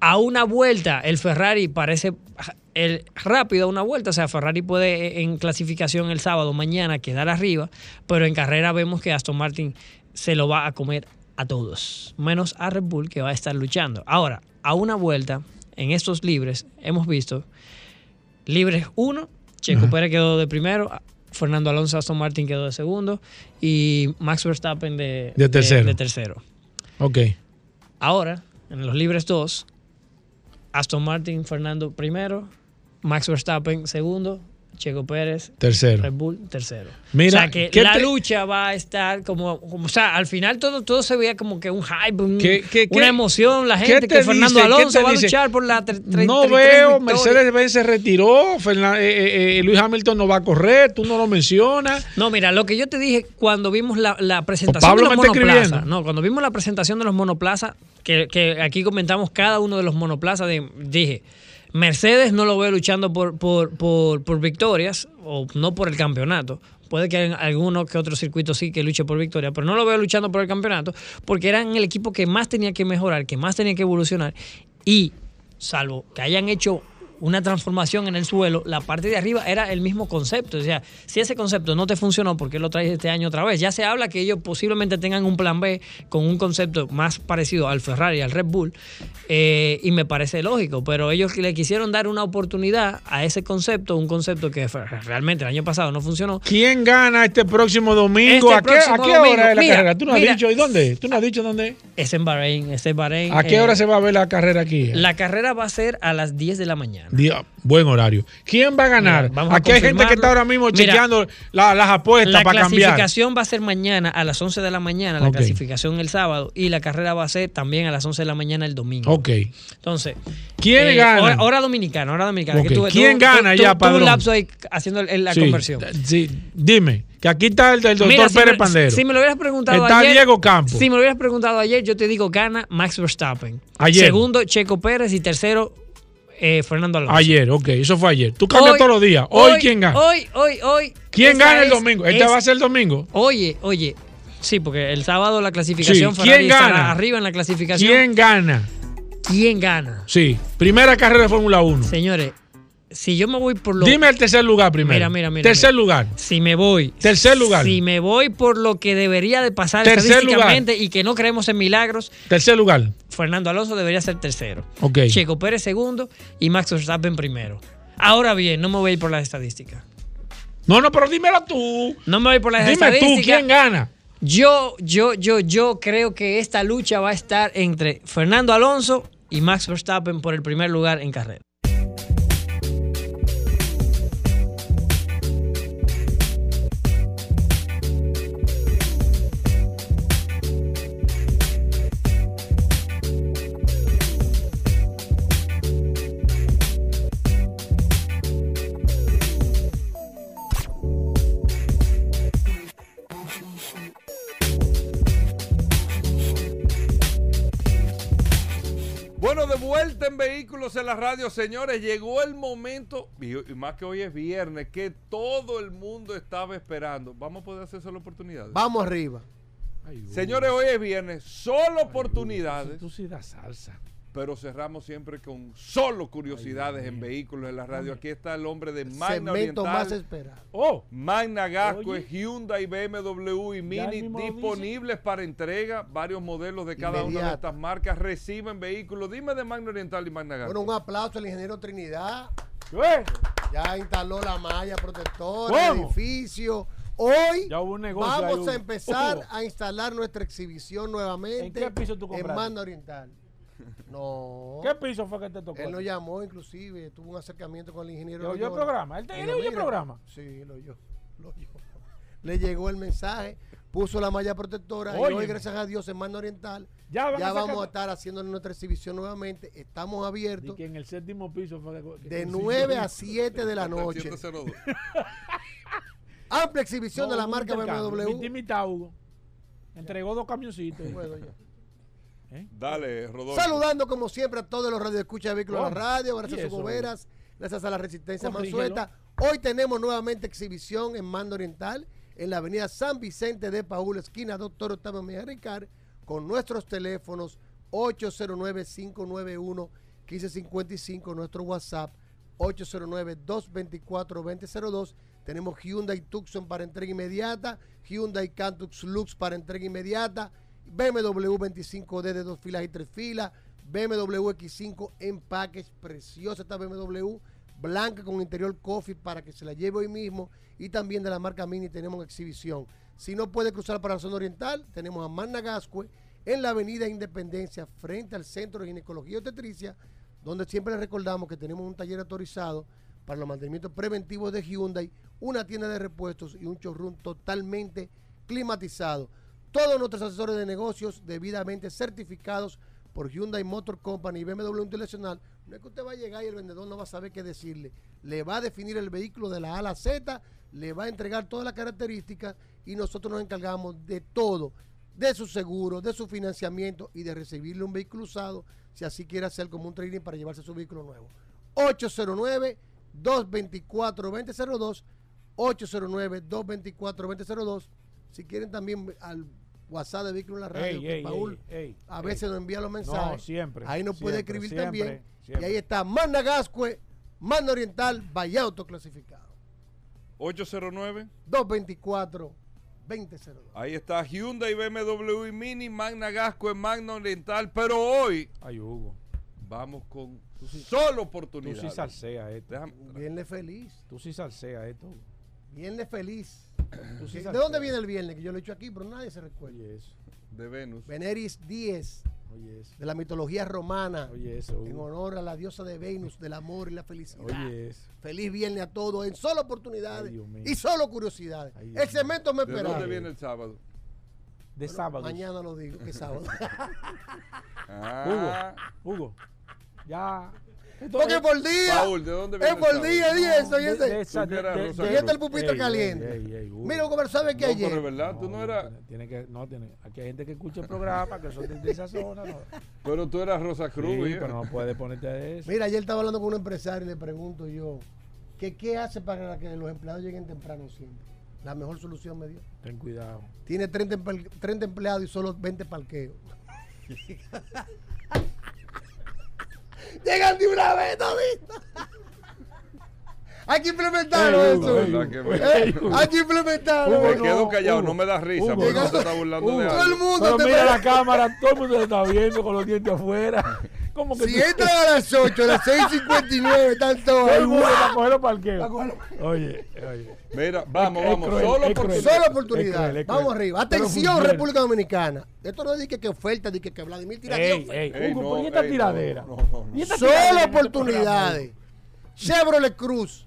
A una vuelta, el Ferrari parece el, rápido a una vuelta, o sea, Ferrari puede eh, en clasificación el sábado, mañana, quedar arriba, pero en carrera vemos que Aston Martin se lo va a comer a todos, menos a Red Bull que va a estar luchando. Ahora, a una vuelta, en estos libres, hemos visto libres 1, Checo Pérez quedó de primero, Fernando Alonso Aston Martin quedó de segundo y Max Verstappen de, De tercero. de tercero. Ok. Ahora, en los libres 2, Aston Martin, Fernando primero, Max Verstappen segundo, Checo Pérez Tercero. Red Bull tercero. Mira, o sea que ¿qué la te- lucha va a estar como, como- o sea, al final todo, todo se veía como que un hype, un- ¿Qué- qué- una emoción, la gente te que Fernando dice? ¿Qué Alonso va a luchar por la No 33 veo. Mercedes-Benz se retiró, Fernan- eh, eh, eh, Luis Hamilton no va a correr, tú no lo mencionas. No, mira, lo que yo te dije cuando vimos la, la presentación de los monoplazas. No, cuando vimos la presentación de los monoplazas, que, que aquí comentamos cada uno de los monoplazas, dije, Mercedes no lo veo luchando por, por, por, por victorias, o no por el campeonato. Puede que en alguno que otro circuito sí que luche por victoria, pero no lo veo luchando por el campeonato, porque eran el equipo que más tenía que mejorar, que más tenía que evolucionar. Y salvo que hayan hecho una transformación en el suelo, la parte de arriba era el mismo concepto. O sea, si ese concepto no te funcionó, ¿por qué lo traes este año otra vez? Ya se habla que ellos posiblemente tengan un plan B con un concepto más parecido al Ferrari, al Red Bull, eh, y me parece lógico, pero ellos le quisieron dar una oportunidad a ese concepto, un concepto que realmente el año pasado no funcionó. ¿Quién gana este próximo domingo? Este ¿A qué, próximo a qué domingo, hora es la mira, carrera? Tú no has dicho, ¿y dónde? ¿Tú no has dicho dónde? Es en Bahrein, es en Bahrein. ¿A qué eh, hora se va a ver la carrera aquí? La carrera va a ser a las 10 de la mañana. Día- buen horario. ¿Quién va a ganar? Mira, Aquí hay gente que está ahora mismo Mira, chequeando la- las apuestas La para cambiar. clasificación va a ser mañana a las 11 de la mañana, la clasificación el sábado, y la carrera va a ser también a las 11 de la mañana el domingo. Ok. Entonces, ¿Quién eh, gana? Hora, hora dominicana, hora dominicana. Tú- ¿Quién tú- gana tú- ya, padrón? un lapso ahí haciendo la Sí, conversión. Sí, dime, que aquí está el, el doctor Mira, si Pérez me- Pandero. Si me lo hubieras preguntado Está ayer. Diego Campos. Si me lo hubieras preguntado ayer, yo te digo gana Max Verstappen. Ayer. Segundo, Checo Pérez. Y tercero, eh, Fernando Alonso. Ayer, ok, eso fue ayer. Tú cambias Hoy- todos los días. Hoy, ¿quién gana? Hoy, hoy, hoy. ¿Quién gana el domingo? ¿Este es- va a ser el domingo? Oye, oye. Sí, porque el sábado la clasificación Sí, ¿quién gana? arriba en la clasificación. ¿Quién gana? ¿Quién gana? Sí, primera carrera de Fórmula 1. Señores, si yo me voy por lo Dime el tercer lugar primero. Mira, mira, mira. Tercer mira. lugar. Si me voy. Tercer lugar. Si me voy por lo que debería de pasar Tercer estadísticamente y que no creemos en milagros, Tercer lugar. Fernando Alonso debería ser tercero. Ok. Checo Pérez segundo y Max Verstappen primero. Ahora bien, no me voy a ir por las estadísticas. No, no, pero dímelo tú. No me voy por las Dime estadísticas. tú, ¿quién gana? Yo, yo, yo, yo creo que esta lucha va a estar entre Fernando Alonso y Max Verstappen por el primer lugar en carrera. Bueno, de vuelta en Vehículos en la Radio, señores, llegó el momento, y, más que hoy es viernes, que todo el mundo estaba esperando. ¿Vamos a poder hacerse la oportunidad? Vamos arriba. Señores, hoy es viernes, solo oportunidades. Tú sí das salsa. Pero cerramos siempre con solo curiosidades en Vehículos en la Radio. Aquí está el hombre de Magna Segmento Oriental. más esperado. Oh. Magna Gasco, Oye. Hyundai, BMW y Mini disponibles para entrega. Varios modelos de cada una de estas marcas reciben vehículos. Dime de Magna Oriental y Magna Gasco. Bueno, un aplauso al ingeniero Trinidad. Ya instaló la malla protectora, el edificio. Hoy Ya hubo un negocio ahí, vamos a empezar a instalar nuestra exhibición nuevamente ¿En qué piso tú en? Manda Oriental. No. ¿Qué piso fue que te tocó? Él nos llamó inclusive, tuvo un acercamiento con el ingeniero. ¿Le oyó el programa? ¿Él te- Y él lo oyó el programa? Sí, lo oyó. lo oyó. Le llegó el mensaje, puso la malla protectora y hoy, gracias a Dios, en Manda Oriental, Ya ya, a vamos a estar haciendo nuestra exhibición nuevamente. Estamos Y abiertos que en el séptimo piso fue que- que de consiguió- 9 a 7 de la noche. [LAUGHS] Amplia exhibición No, de la marca. BMW. Y mitad, Hugo. Entregó dos camioncitos. Dale, Rodolfo. Saludando como siempre a todos los radioescuchas de vehículos de la ¿Cómo? radio, ¿Y gracias a eso, Goberas, gracias a la Resistencia. Mansueta. Hoy tenemos nuevamente exhibición en Mando Oriental, en la avenida San Vicente de Paúl, esquina Doctor Octavio Mejía Ricard, con nuestros teléfonos 809-591-1555, nuestro WhatsApp 809-224-2002. Tenemos Hyundai Tucson para entrega inmediata, Hyundai Cantux Lux para entrega inmediata, BMW 25D de dos filas y tres filas, BMW X5 en package, preciosa esta BMW, blanca con interior coffee para que se la lleve hoy mismo y también de la marca Mini tenemos en exhibición. Si no puede cruzar para la zona oriental, tenemos a Magna Gascue en la avenida Independencia frente al Centro de Ginecología y Obstetricia, donde siempre les recordamos que tenemos un taller autorizado para los mantenimientos preventivos de Hyundai, una tienda de repuestos y un showroom totalmente climatizado. Todos nuestros asesores de negocios debidamente certificados por Hyundai Motor Company y BMW Internacional. No es que usted va a llegar y el vendedor no va a saber qué decirle. Le va a definir el vehículo de la A a la Z, le va a entregar todas las características y nosotros nos encargamos de todo, de su seguro, de su financiamiento y de recibirle un vehículo usado, si así quiere hacer como un trading para llevarse su vehículo nuevo. 809-224-2002, 809-224-2002. Si quieren también al WhatsApp de Vehículos en la Radio, Ey, que ey, Paul ey, ey, a ey. veces nos envía los mensajes. No, siempre, Ahí nos puede siempre, escribir siempre, también. siempre. Y ahí está Manda Gascue, Manda Oriental, Valle Autoclasificado. 809. 224 2002. Ahí está Hyundai, BMW y Mini, Magna Gasco en Magna Oriental. Pero hoy Ay, Hugo. vamos con sí- solo Tú oportunidades. sí salsea esto. Déjame- Viernes feliz. Tú sí salsea esto. Viernes feliz. ¿De dónde viene el viernes? Que yo lo he hecho aquí, pero nadie se recuerda. de Venus. Veneris 10. Oye, eso. de la mitología romana, Oye, eso. en Hugo. honor a la diosa de Venus, del amor y la felicidad. Oye, eso. Feliz viernes a todos, en solo oportunidades Ay, Dios mío. y solo curiosidades. Ay, Dios el cemento me ¿De esperaba. dónde viene el sábado? De Bueno, sábado. Mañana lo digo, que sábado. [LAUGHS] Ah. Hugo, Hugo, ya. Porque por día. Paul, ¿de dónde es viene el por día, y eso, y ese. Y Cruz. este el pupito Ey, ey, caliente. ey, ey, Hugo. Mira, Hugo, pero ¿sabes que No, ayer? pero es verdad, tú no eras. Tiene, que, no, tiene, aquí hay gente que escucha el programa, que son de, esa zona. No. Pero tú eras Rosa Cruz, pero no puedes ponerte a eso. Mira, ayer estaba hablando con un empresario y le pregunto yo, que ¿qué hace para que los empleados lleguen temprano siempre? La mejor solución me dio. Ten cuidado. Tiene 30, emple- 30 empleados y solo 20 parqueos. [LAUGHS] Llegan de una vez, todito. Hay que implementarlo Ey, eso. ey, ¿Verdad que Hugo, me- Eh, hay que implementarlo. Me quedo callado, Hugo. no me das risa, Hugo. porque no te está burlando Hugo. de Todo el algo. mundo Pero te mira la cámara, todo el mundo te está viendo con los dientes afuera. ¿Cómo que Si tú- entran a las 8, a las 6.59, están [LAUGHS] todos todo ahí. el mundo ¡guau! va a coger los parqueos? Oye, oye. Mira, vamos, Es vamos. cruel, Solo es por cruel. Solo Es oportunidad. cruel, es Vamos cruel. arriba. Atención. República Dominicana. Esto no es de que oferta, de que, que Vladimir tira Ey, ey, Ey, Hugo, no, ¿por qué esta tiradera? no, no, no. ¿Y esta Solo tiradera este oportunidades. Chevrolet Cruz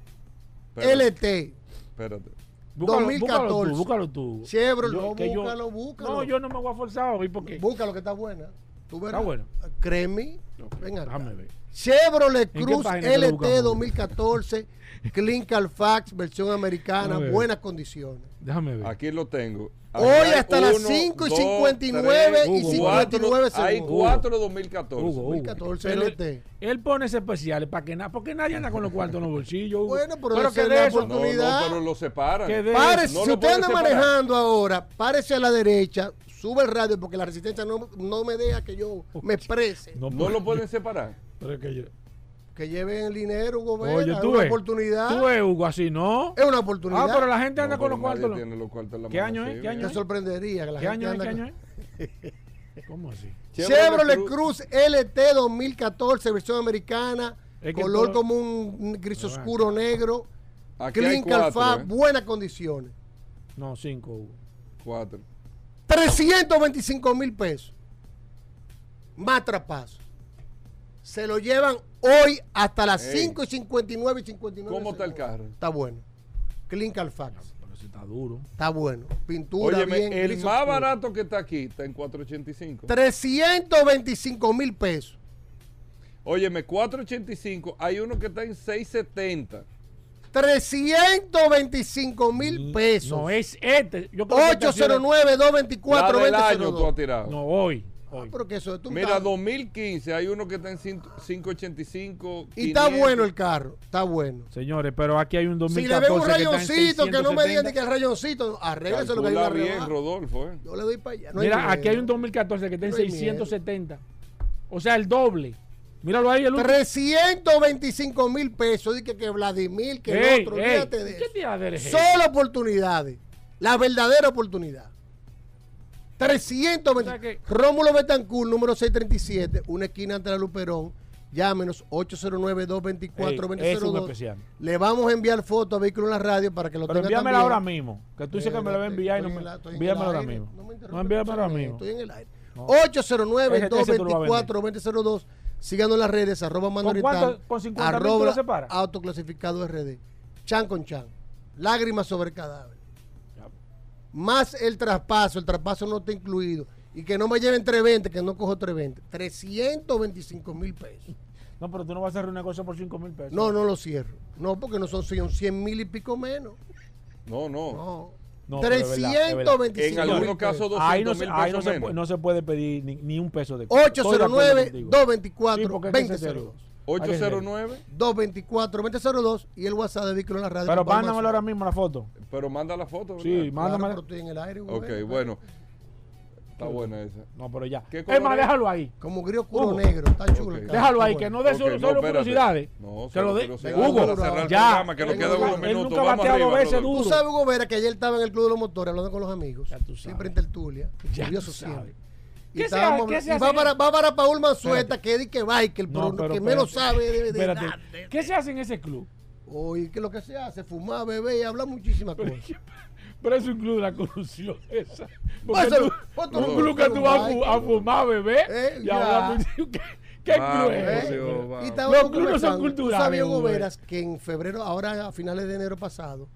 Espérate, LT Espérate. Búscalo, 2014. Búscalo tú, búscalo tú. Chevrolet, Yo- no, que yo- búscalo, búscalo. No, yo no me voy a forzar hoy porque. Búscalo que está buena. ¿Tú verás? Está bueno. Créeme. Venga. déjame ver. Chevrolet ¿En qué Cruz LT buscamos? 2014, Clean Carfax, versión americana, buenas condiciones. Déjame ver. Aquí lo tengo. Hoy hasta las uno, 5 y dos, 59 y tres, 59 cuatro- Hay segundos. cuatro 2014. Hugo, Hugo. 2014 Pero LT. Él pone ese especiales para que nada, porque nadie anda con los cuartos en los bolsillos. Hugo. Bueno, pero esa que de eso. No, no, oportunidad. pero lo separan. Que de- Párese, No si lo usted anda separar. manejando ahora, párese a la derecha, sube el radio porque la resistencia no, no me deja que yo me exprese. No, No lo pueden separar. Pero es que yo- Que lleven el dinero, gobierno. Oye, es tú una ves. oportunidad. Tú ves, Hugo, así, ¿no? Es una oportunidad. Ah, pero la gente anda No, con los cuartos. nadie ¿no? tiene los cuartos en la ¿Qué mano año es? ¿Qué año Te sorprendería que la ¿Qué gente año es? ¿Qué año es? ¿Cómo así? [LAUGHS] Chevrolet Cruz LT 2014, versión americana, Es que color todo- como un gris oscuro negro, Aquí clean cuatro, ¿eh? buenas condiciones. No, cinco, Hugo. Cuatro. 325 mil pesos. Más traspaso. Se lo llevan hoy hasta las Ey. 5 y 59 y 59. ¿Cómo está el carro? Está bueno. Clean Carfax. Pero si está duro. Está bueno. Pintura Óyeme, bien. el más oscuro. barato que está aquí está en 485. 325 mil pesos. Óyeme, 485. Hay uno que está en 670. 325 mil pesos. No, es este. Yo creo que este ha sido- 809-224-2002. La del año tú has tirado. No, hoy. Ah, hoy. pero que eso es tú Mira, estás- 2015 hay uno que está en 5- 585. Y está 500. bueno el carro. Está bueno. Señores, pero aquí hay un Si 2014 le ven un que está en rayoncito, que no me digan 670. ni que el rayoncito, arréglese lo que hay una bien. Rodolfo. ¿eh? Yo le doy para allá. No hay Mira, miedo. aquí hay un 2014 que está en No hay miedo. 670. O sea, el doble. Míralo ahí, el último. 325 mil pesos. Dice que, que Vladimir, que Ey, el otro. ey, Olvídate de ¿Qué eso. Solo oportunidades. La verdadera oportunidad. 320. O sea que- Rómulo Betancourt, número 637, una esquina ante la Luperón. Llámenos 809-224-2002. Ey, es un especial. Le vamos a enviar fotos a Vehículo en la Radio para que lo Pero tenga envíamela también. ahora mismo. Que tú dices que me la va a enviar y no me. Envíamela el ahora mismo. No me No, envíamela ahora el mismo. Estoy en el aire. No. 809-224-2002. Síganos en las redes, arroba Manorital, cuánto? ¿Con 50 mil tú arroba autoclasificado RD. Chan con chan. Lágrimas sobre cadáver. Más el traspaso, el traspaso no está incluido. Y que no me lleven 320, que no cojo 320. 325 mil pesos. No, pero tú no vas a hacer un negocio por 5 mil pesos. No, no lo cierro. No, porque no son 100 mil y pico menos. No, no. No. No, pero es verdad, es verdad. 325 En algunos casos, pesos. 200 Ahí no, se, ahí no, se, no se puede pedir ni, ni un peso de Estoy de acuerdo contigo. 809-224-2002. Sí, porque es que ese cero. 809. 224-2002 y el WhatsApp de Vehículo en la Radio. Pero mándamelo ahora mismo la foto. Pero manda la foto. ¿verdad? Sí, mándame. Claro, pero estoy en el aire. güey. Ok, bueno. Está buena esa. No, pero ya. ¿Qué Es más, es? déjalo ahí. Como gris oscuro Hugo. negro. Está chulo. Ok. el carro, Déjalo está ahí, bueno. que no dé solo, no, solo espérate. curiosidades. No, que lo dé. curiosidades Hugo, ya. programa, que nos nunca- unos minutos. nunca Vamos arriba, dos veces duro. Tú sabes, Hugo Vera, que ayer estaba en el Club de los Motores hablando con los amigos. Ya tú sabes. Siempre en tertulia. Ya Curioso tú sabes. siempre. Y, ¿Qué se estábamos hace- qué se hablando- y va, para, va para Paul Manzueta, Espérate. que es de que biker, No, pero pero que menos sabe de, de Espérate. nada. ¿Qué se hace en ese club? Oye, ¿qué es lo que se hace? Fumar, beber y hablar muchísimas cosas. [LAUGHS] Pero eso incluye la corrupción esa. Porque eso- tú, un club que tú vas a, fumar, beber Eh, y hablar. ¿Qué, [LAUGHS] qué Vamos, club es? Dios. Y estábamos Los clubes son conversando. ¿Tú culturales. güey. Veras, que en febrero, ahora a finales de enero pasado,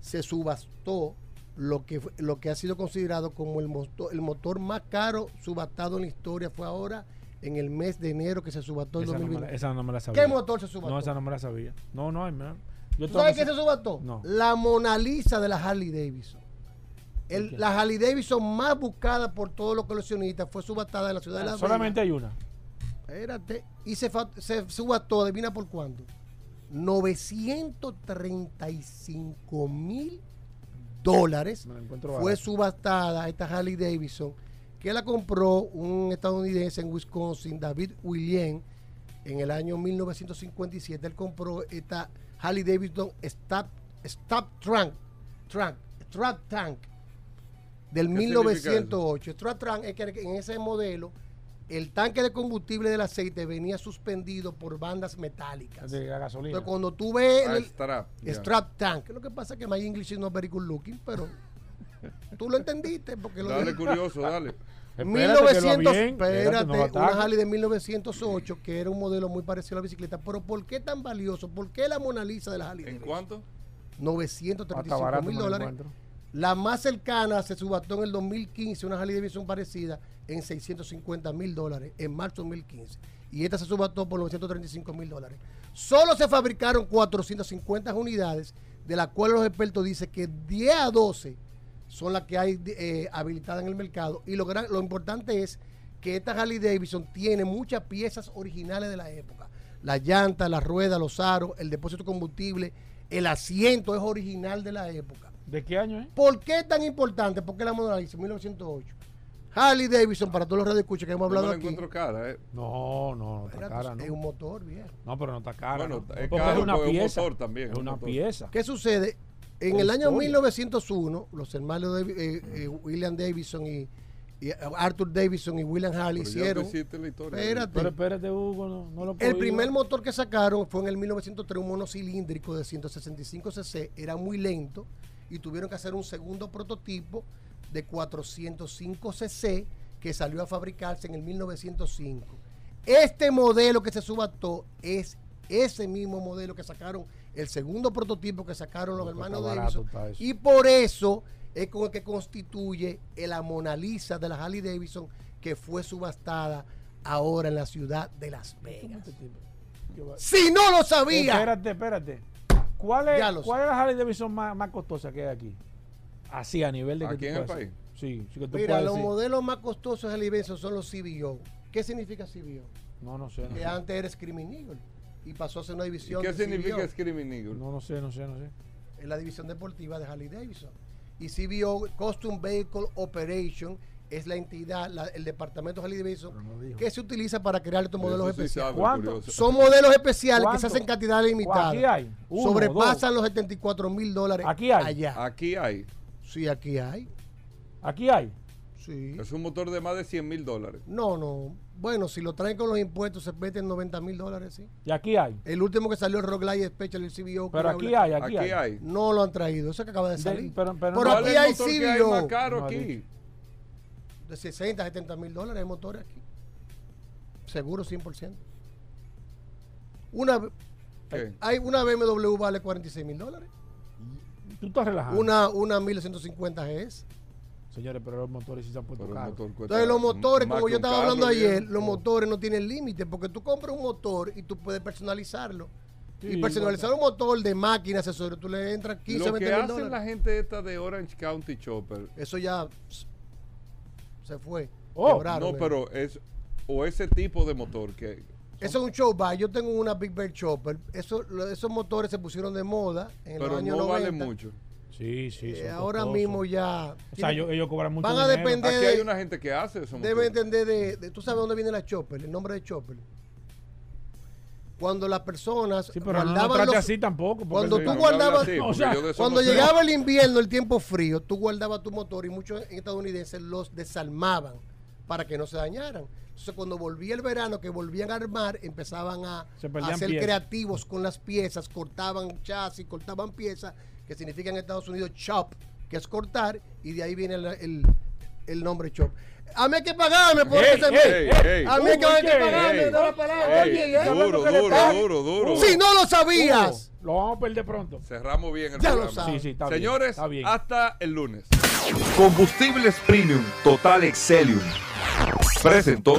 se subastó lo que, lo que ha sido considerado como el motor, el motor más caro subastado en la historia. Fue ahora en el mes de enero que se subastó el Esa no, me la, 2020. esa no me la sabía. ¿Qué motor se subastó? No, esa no me la sabía. No, no, hay man. Yo ¿Tú sabes qué se subastó? No. La Mona Lisa de la Harley Davidson. El- la Harley Davidson más buscada por todos los coleccionistas fue subastada en la ciudad de Ah, Las Solamente Vegas. hay una. Espérate. Y se, se subastó, adivina por cuánto. 935 mil dólares fue subastada esta Harley Davidson, que la compró un estadounidense en Wisconsin, David William, en el año 1957. Él compró esta Harley Davidson Stop, Stop Trunk, Trunk, Strap Tank del ¿Qué 1908. Strap Tank es que en ese modelo el tanque de combustible del aceite venía suspendido por bandas metálicas. De la gasolina. Entonces, cuando tú ves Ah, el, strap, ya. strap tank, lo que pasa es que my English is not very good looking, pero [LAUGHS] tú lo entendiste porque lo Dale, curioso, dale. Espérate, que lo 1900, bien, espérate, espérate, no una. Harley de 1908 que era un modelo muy parecido a la bicicleta, pero ¿por qué tan valioso? ¿Por qué la Mona Lisa de la Harley? ¿En cuánto? Hasta 935 barato mil dólares. La más cercana se subastó en el 2015, una Harley Davidson parecida, en 650 mil dólares, en marzo de 2015. Y esta se subastó por 935 mil dólares. Solo se fabricaron 450 unidades, de las cuales los expertos dicen que 10 a 12 son las que hay eh, habilitadas en el mercado. Y lo, gran- lo importante es que esta Harley Davidson tiene muchas piezas originales de la época. La llanta, la rueda, los aros, el depósito de combustible, el asiento es original de la época. ¿De qué año es? ¿Por qué es tan importante? Porque la Mona Lisa, 1908. Harley Davidson, para todos los radioescuchas que hemos No me hablado la aquí. encuentro cara, ¿eh? No, no, no está Espérate, cara, ¿no? Es un motor, viejo. No, pero no está cara. Bueno, ¿no? es caro, es una porque es un pieza. motor también, Es es un una motor. pieza. ¿Qué sucede? En el año historia. 1901, los hermanos Davi- eh, eh, William Davidson y, y Arthur Davidson y William Harley Pero hicieron. la historia. Espérate. Pero espérate, Hugo, no, no lo El puedo primer ir. motor que sacaron fue en el 1903, un monocilíndrico de 165 cc, era muy lento y tuvieron que hacer un segundo prototipo de 405 cc que salió a fabricarse en el 1905. Este modelo que se subastó es ese mismo modelo que sacaron, el segundo prototipo que sacaron los No, hermanos Davidson. Y por eso es con el que constituye la Mona Lisa de la Harley Davidson que fue subastada ahora en la ciudad de Las Vegas. Si no lo sabía. Espérate, espérate. ¿Cuál es, ¿cuál es la Harley Davidson más, más costosa que hay aquí? Así, a nivel de que ¿Aquí tú en el país? Sí, sí que tú Mira, los decir. modelos más costosos de Harley Davidson son los CBO. ¿Qué significa CBO? No, no sé. No, Que sé. antes era Screaming Eagle y pasó a ser una ¿Y división qué de significa CBO. Screaming Eagle? no, no sé, no sé, no sé. Es la división deportiva de Harley Davidson. Y CBO, Custom Vehicle Operation, es la entidad, la- el departamento de Harley Davidson, que se utiliza para crear estos modelos sí especiales. ¿Cuánto? Son modelos especiales que se hacen en cantidad limitada. Aquí hay. Uno, Sobrepasan los 74 mil dólares Aquí hay. allá. Aquí hay. Sí, aquí hay. Aquí hay. Sí. Es un motor de más de 100 mil dólares. No, no. Bueno, si lo traen con los impuestos, se meten 90 mil dólares, sí. Y aquí hay. El último que salió el Rock Light Special, el CBO. Pero que aquí habla- hay, aquí, Aquí hay. hay. No lo han traído, eso que acaba de De- salir. pero- pero Por no- ¿Cuál aquí hay que hay CBO. más caro No aquí? De 60 a 70 mil dólares hay motores aquí. Seguro 100%. Una, ¿Qué? hay una BMW vale 46 mil dólares. Tú estás relajado. Una, una 1150 GS. Señores, pero los motores sí se han puesto caros. Entonces los motores, como yo estaba hablando ayer, los motores no tienen límite porque tú compras un motor y tú puedes personalizarlo. Sí, y personalizar un motor de máquina, accesorio, tú le entras 15, Lo 20 que mil hacen dólares. la gente esta de Orange County Chopper. Eso ya se fue. Oh, Quebraron, No, eh. pero es. O ese tipo de motor que. Eso es un show bar. Yo tengo una Big Bear Chopper. Eso, lo- esos motores se pusieron de moda en los Pero años no 90. vale mucho. Sí, sí. Eh, ahora costosos. mismo ya. O sea, ellos, ellos cobran mucho Van a dinero. depender- Aquí de- hay una gente que hace eso. Debe entender de, de- Tú sabes dónde viene la Chopper, el nombre de Chopper. Cuando las personas Sí, pero no guardaban trate los- así tampoco. porque Cuando sí, tú no, guardabas, así, [LAUGHS] o sea, cuando no llegaba el invierno, el tiempo frío, tú guardabas tu motor y muchos estadounidenses los desarmaban para que no se dañaran. Entonces, cuando volvía el verano, que volvían a armar, empezaban a, a ser piezas. creativos con las piezas, cortaban chasis, cortaban piezas, que significa en Estados Unidos chop, que es cortar, y de ahí viene el, el- el nombre chop. A mí hay que pagarme por Ey, ese ey. A mí hay que, hay que pagarme. no la palabra. Oye, ¿eh? duro, ¿Qué le duro, duro, duro. Si no lo sabías. Lo vamos a perder pronto. Cerramos bien el Ya lo programa. sabes. Sí, sí, está bien, Señores, está bien. hasta el lunes. Combustibles Premium Total Excelium. Presentó.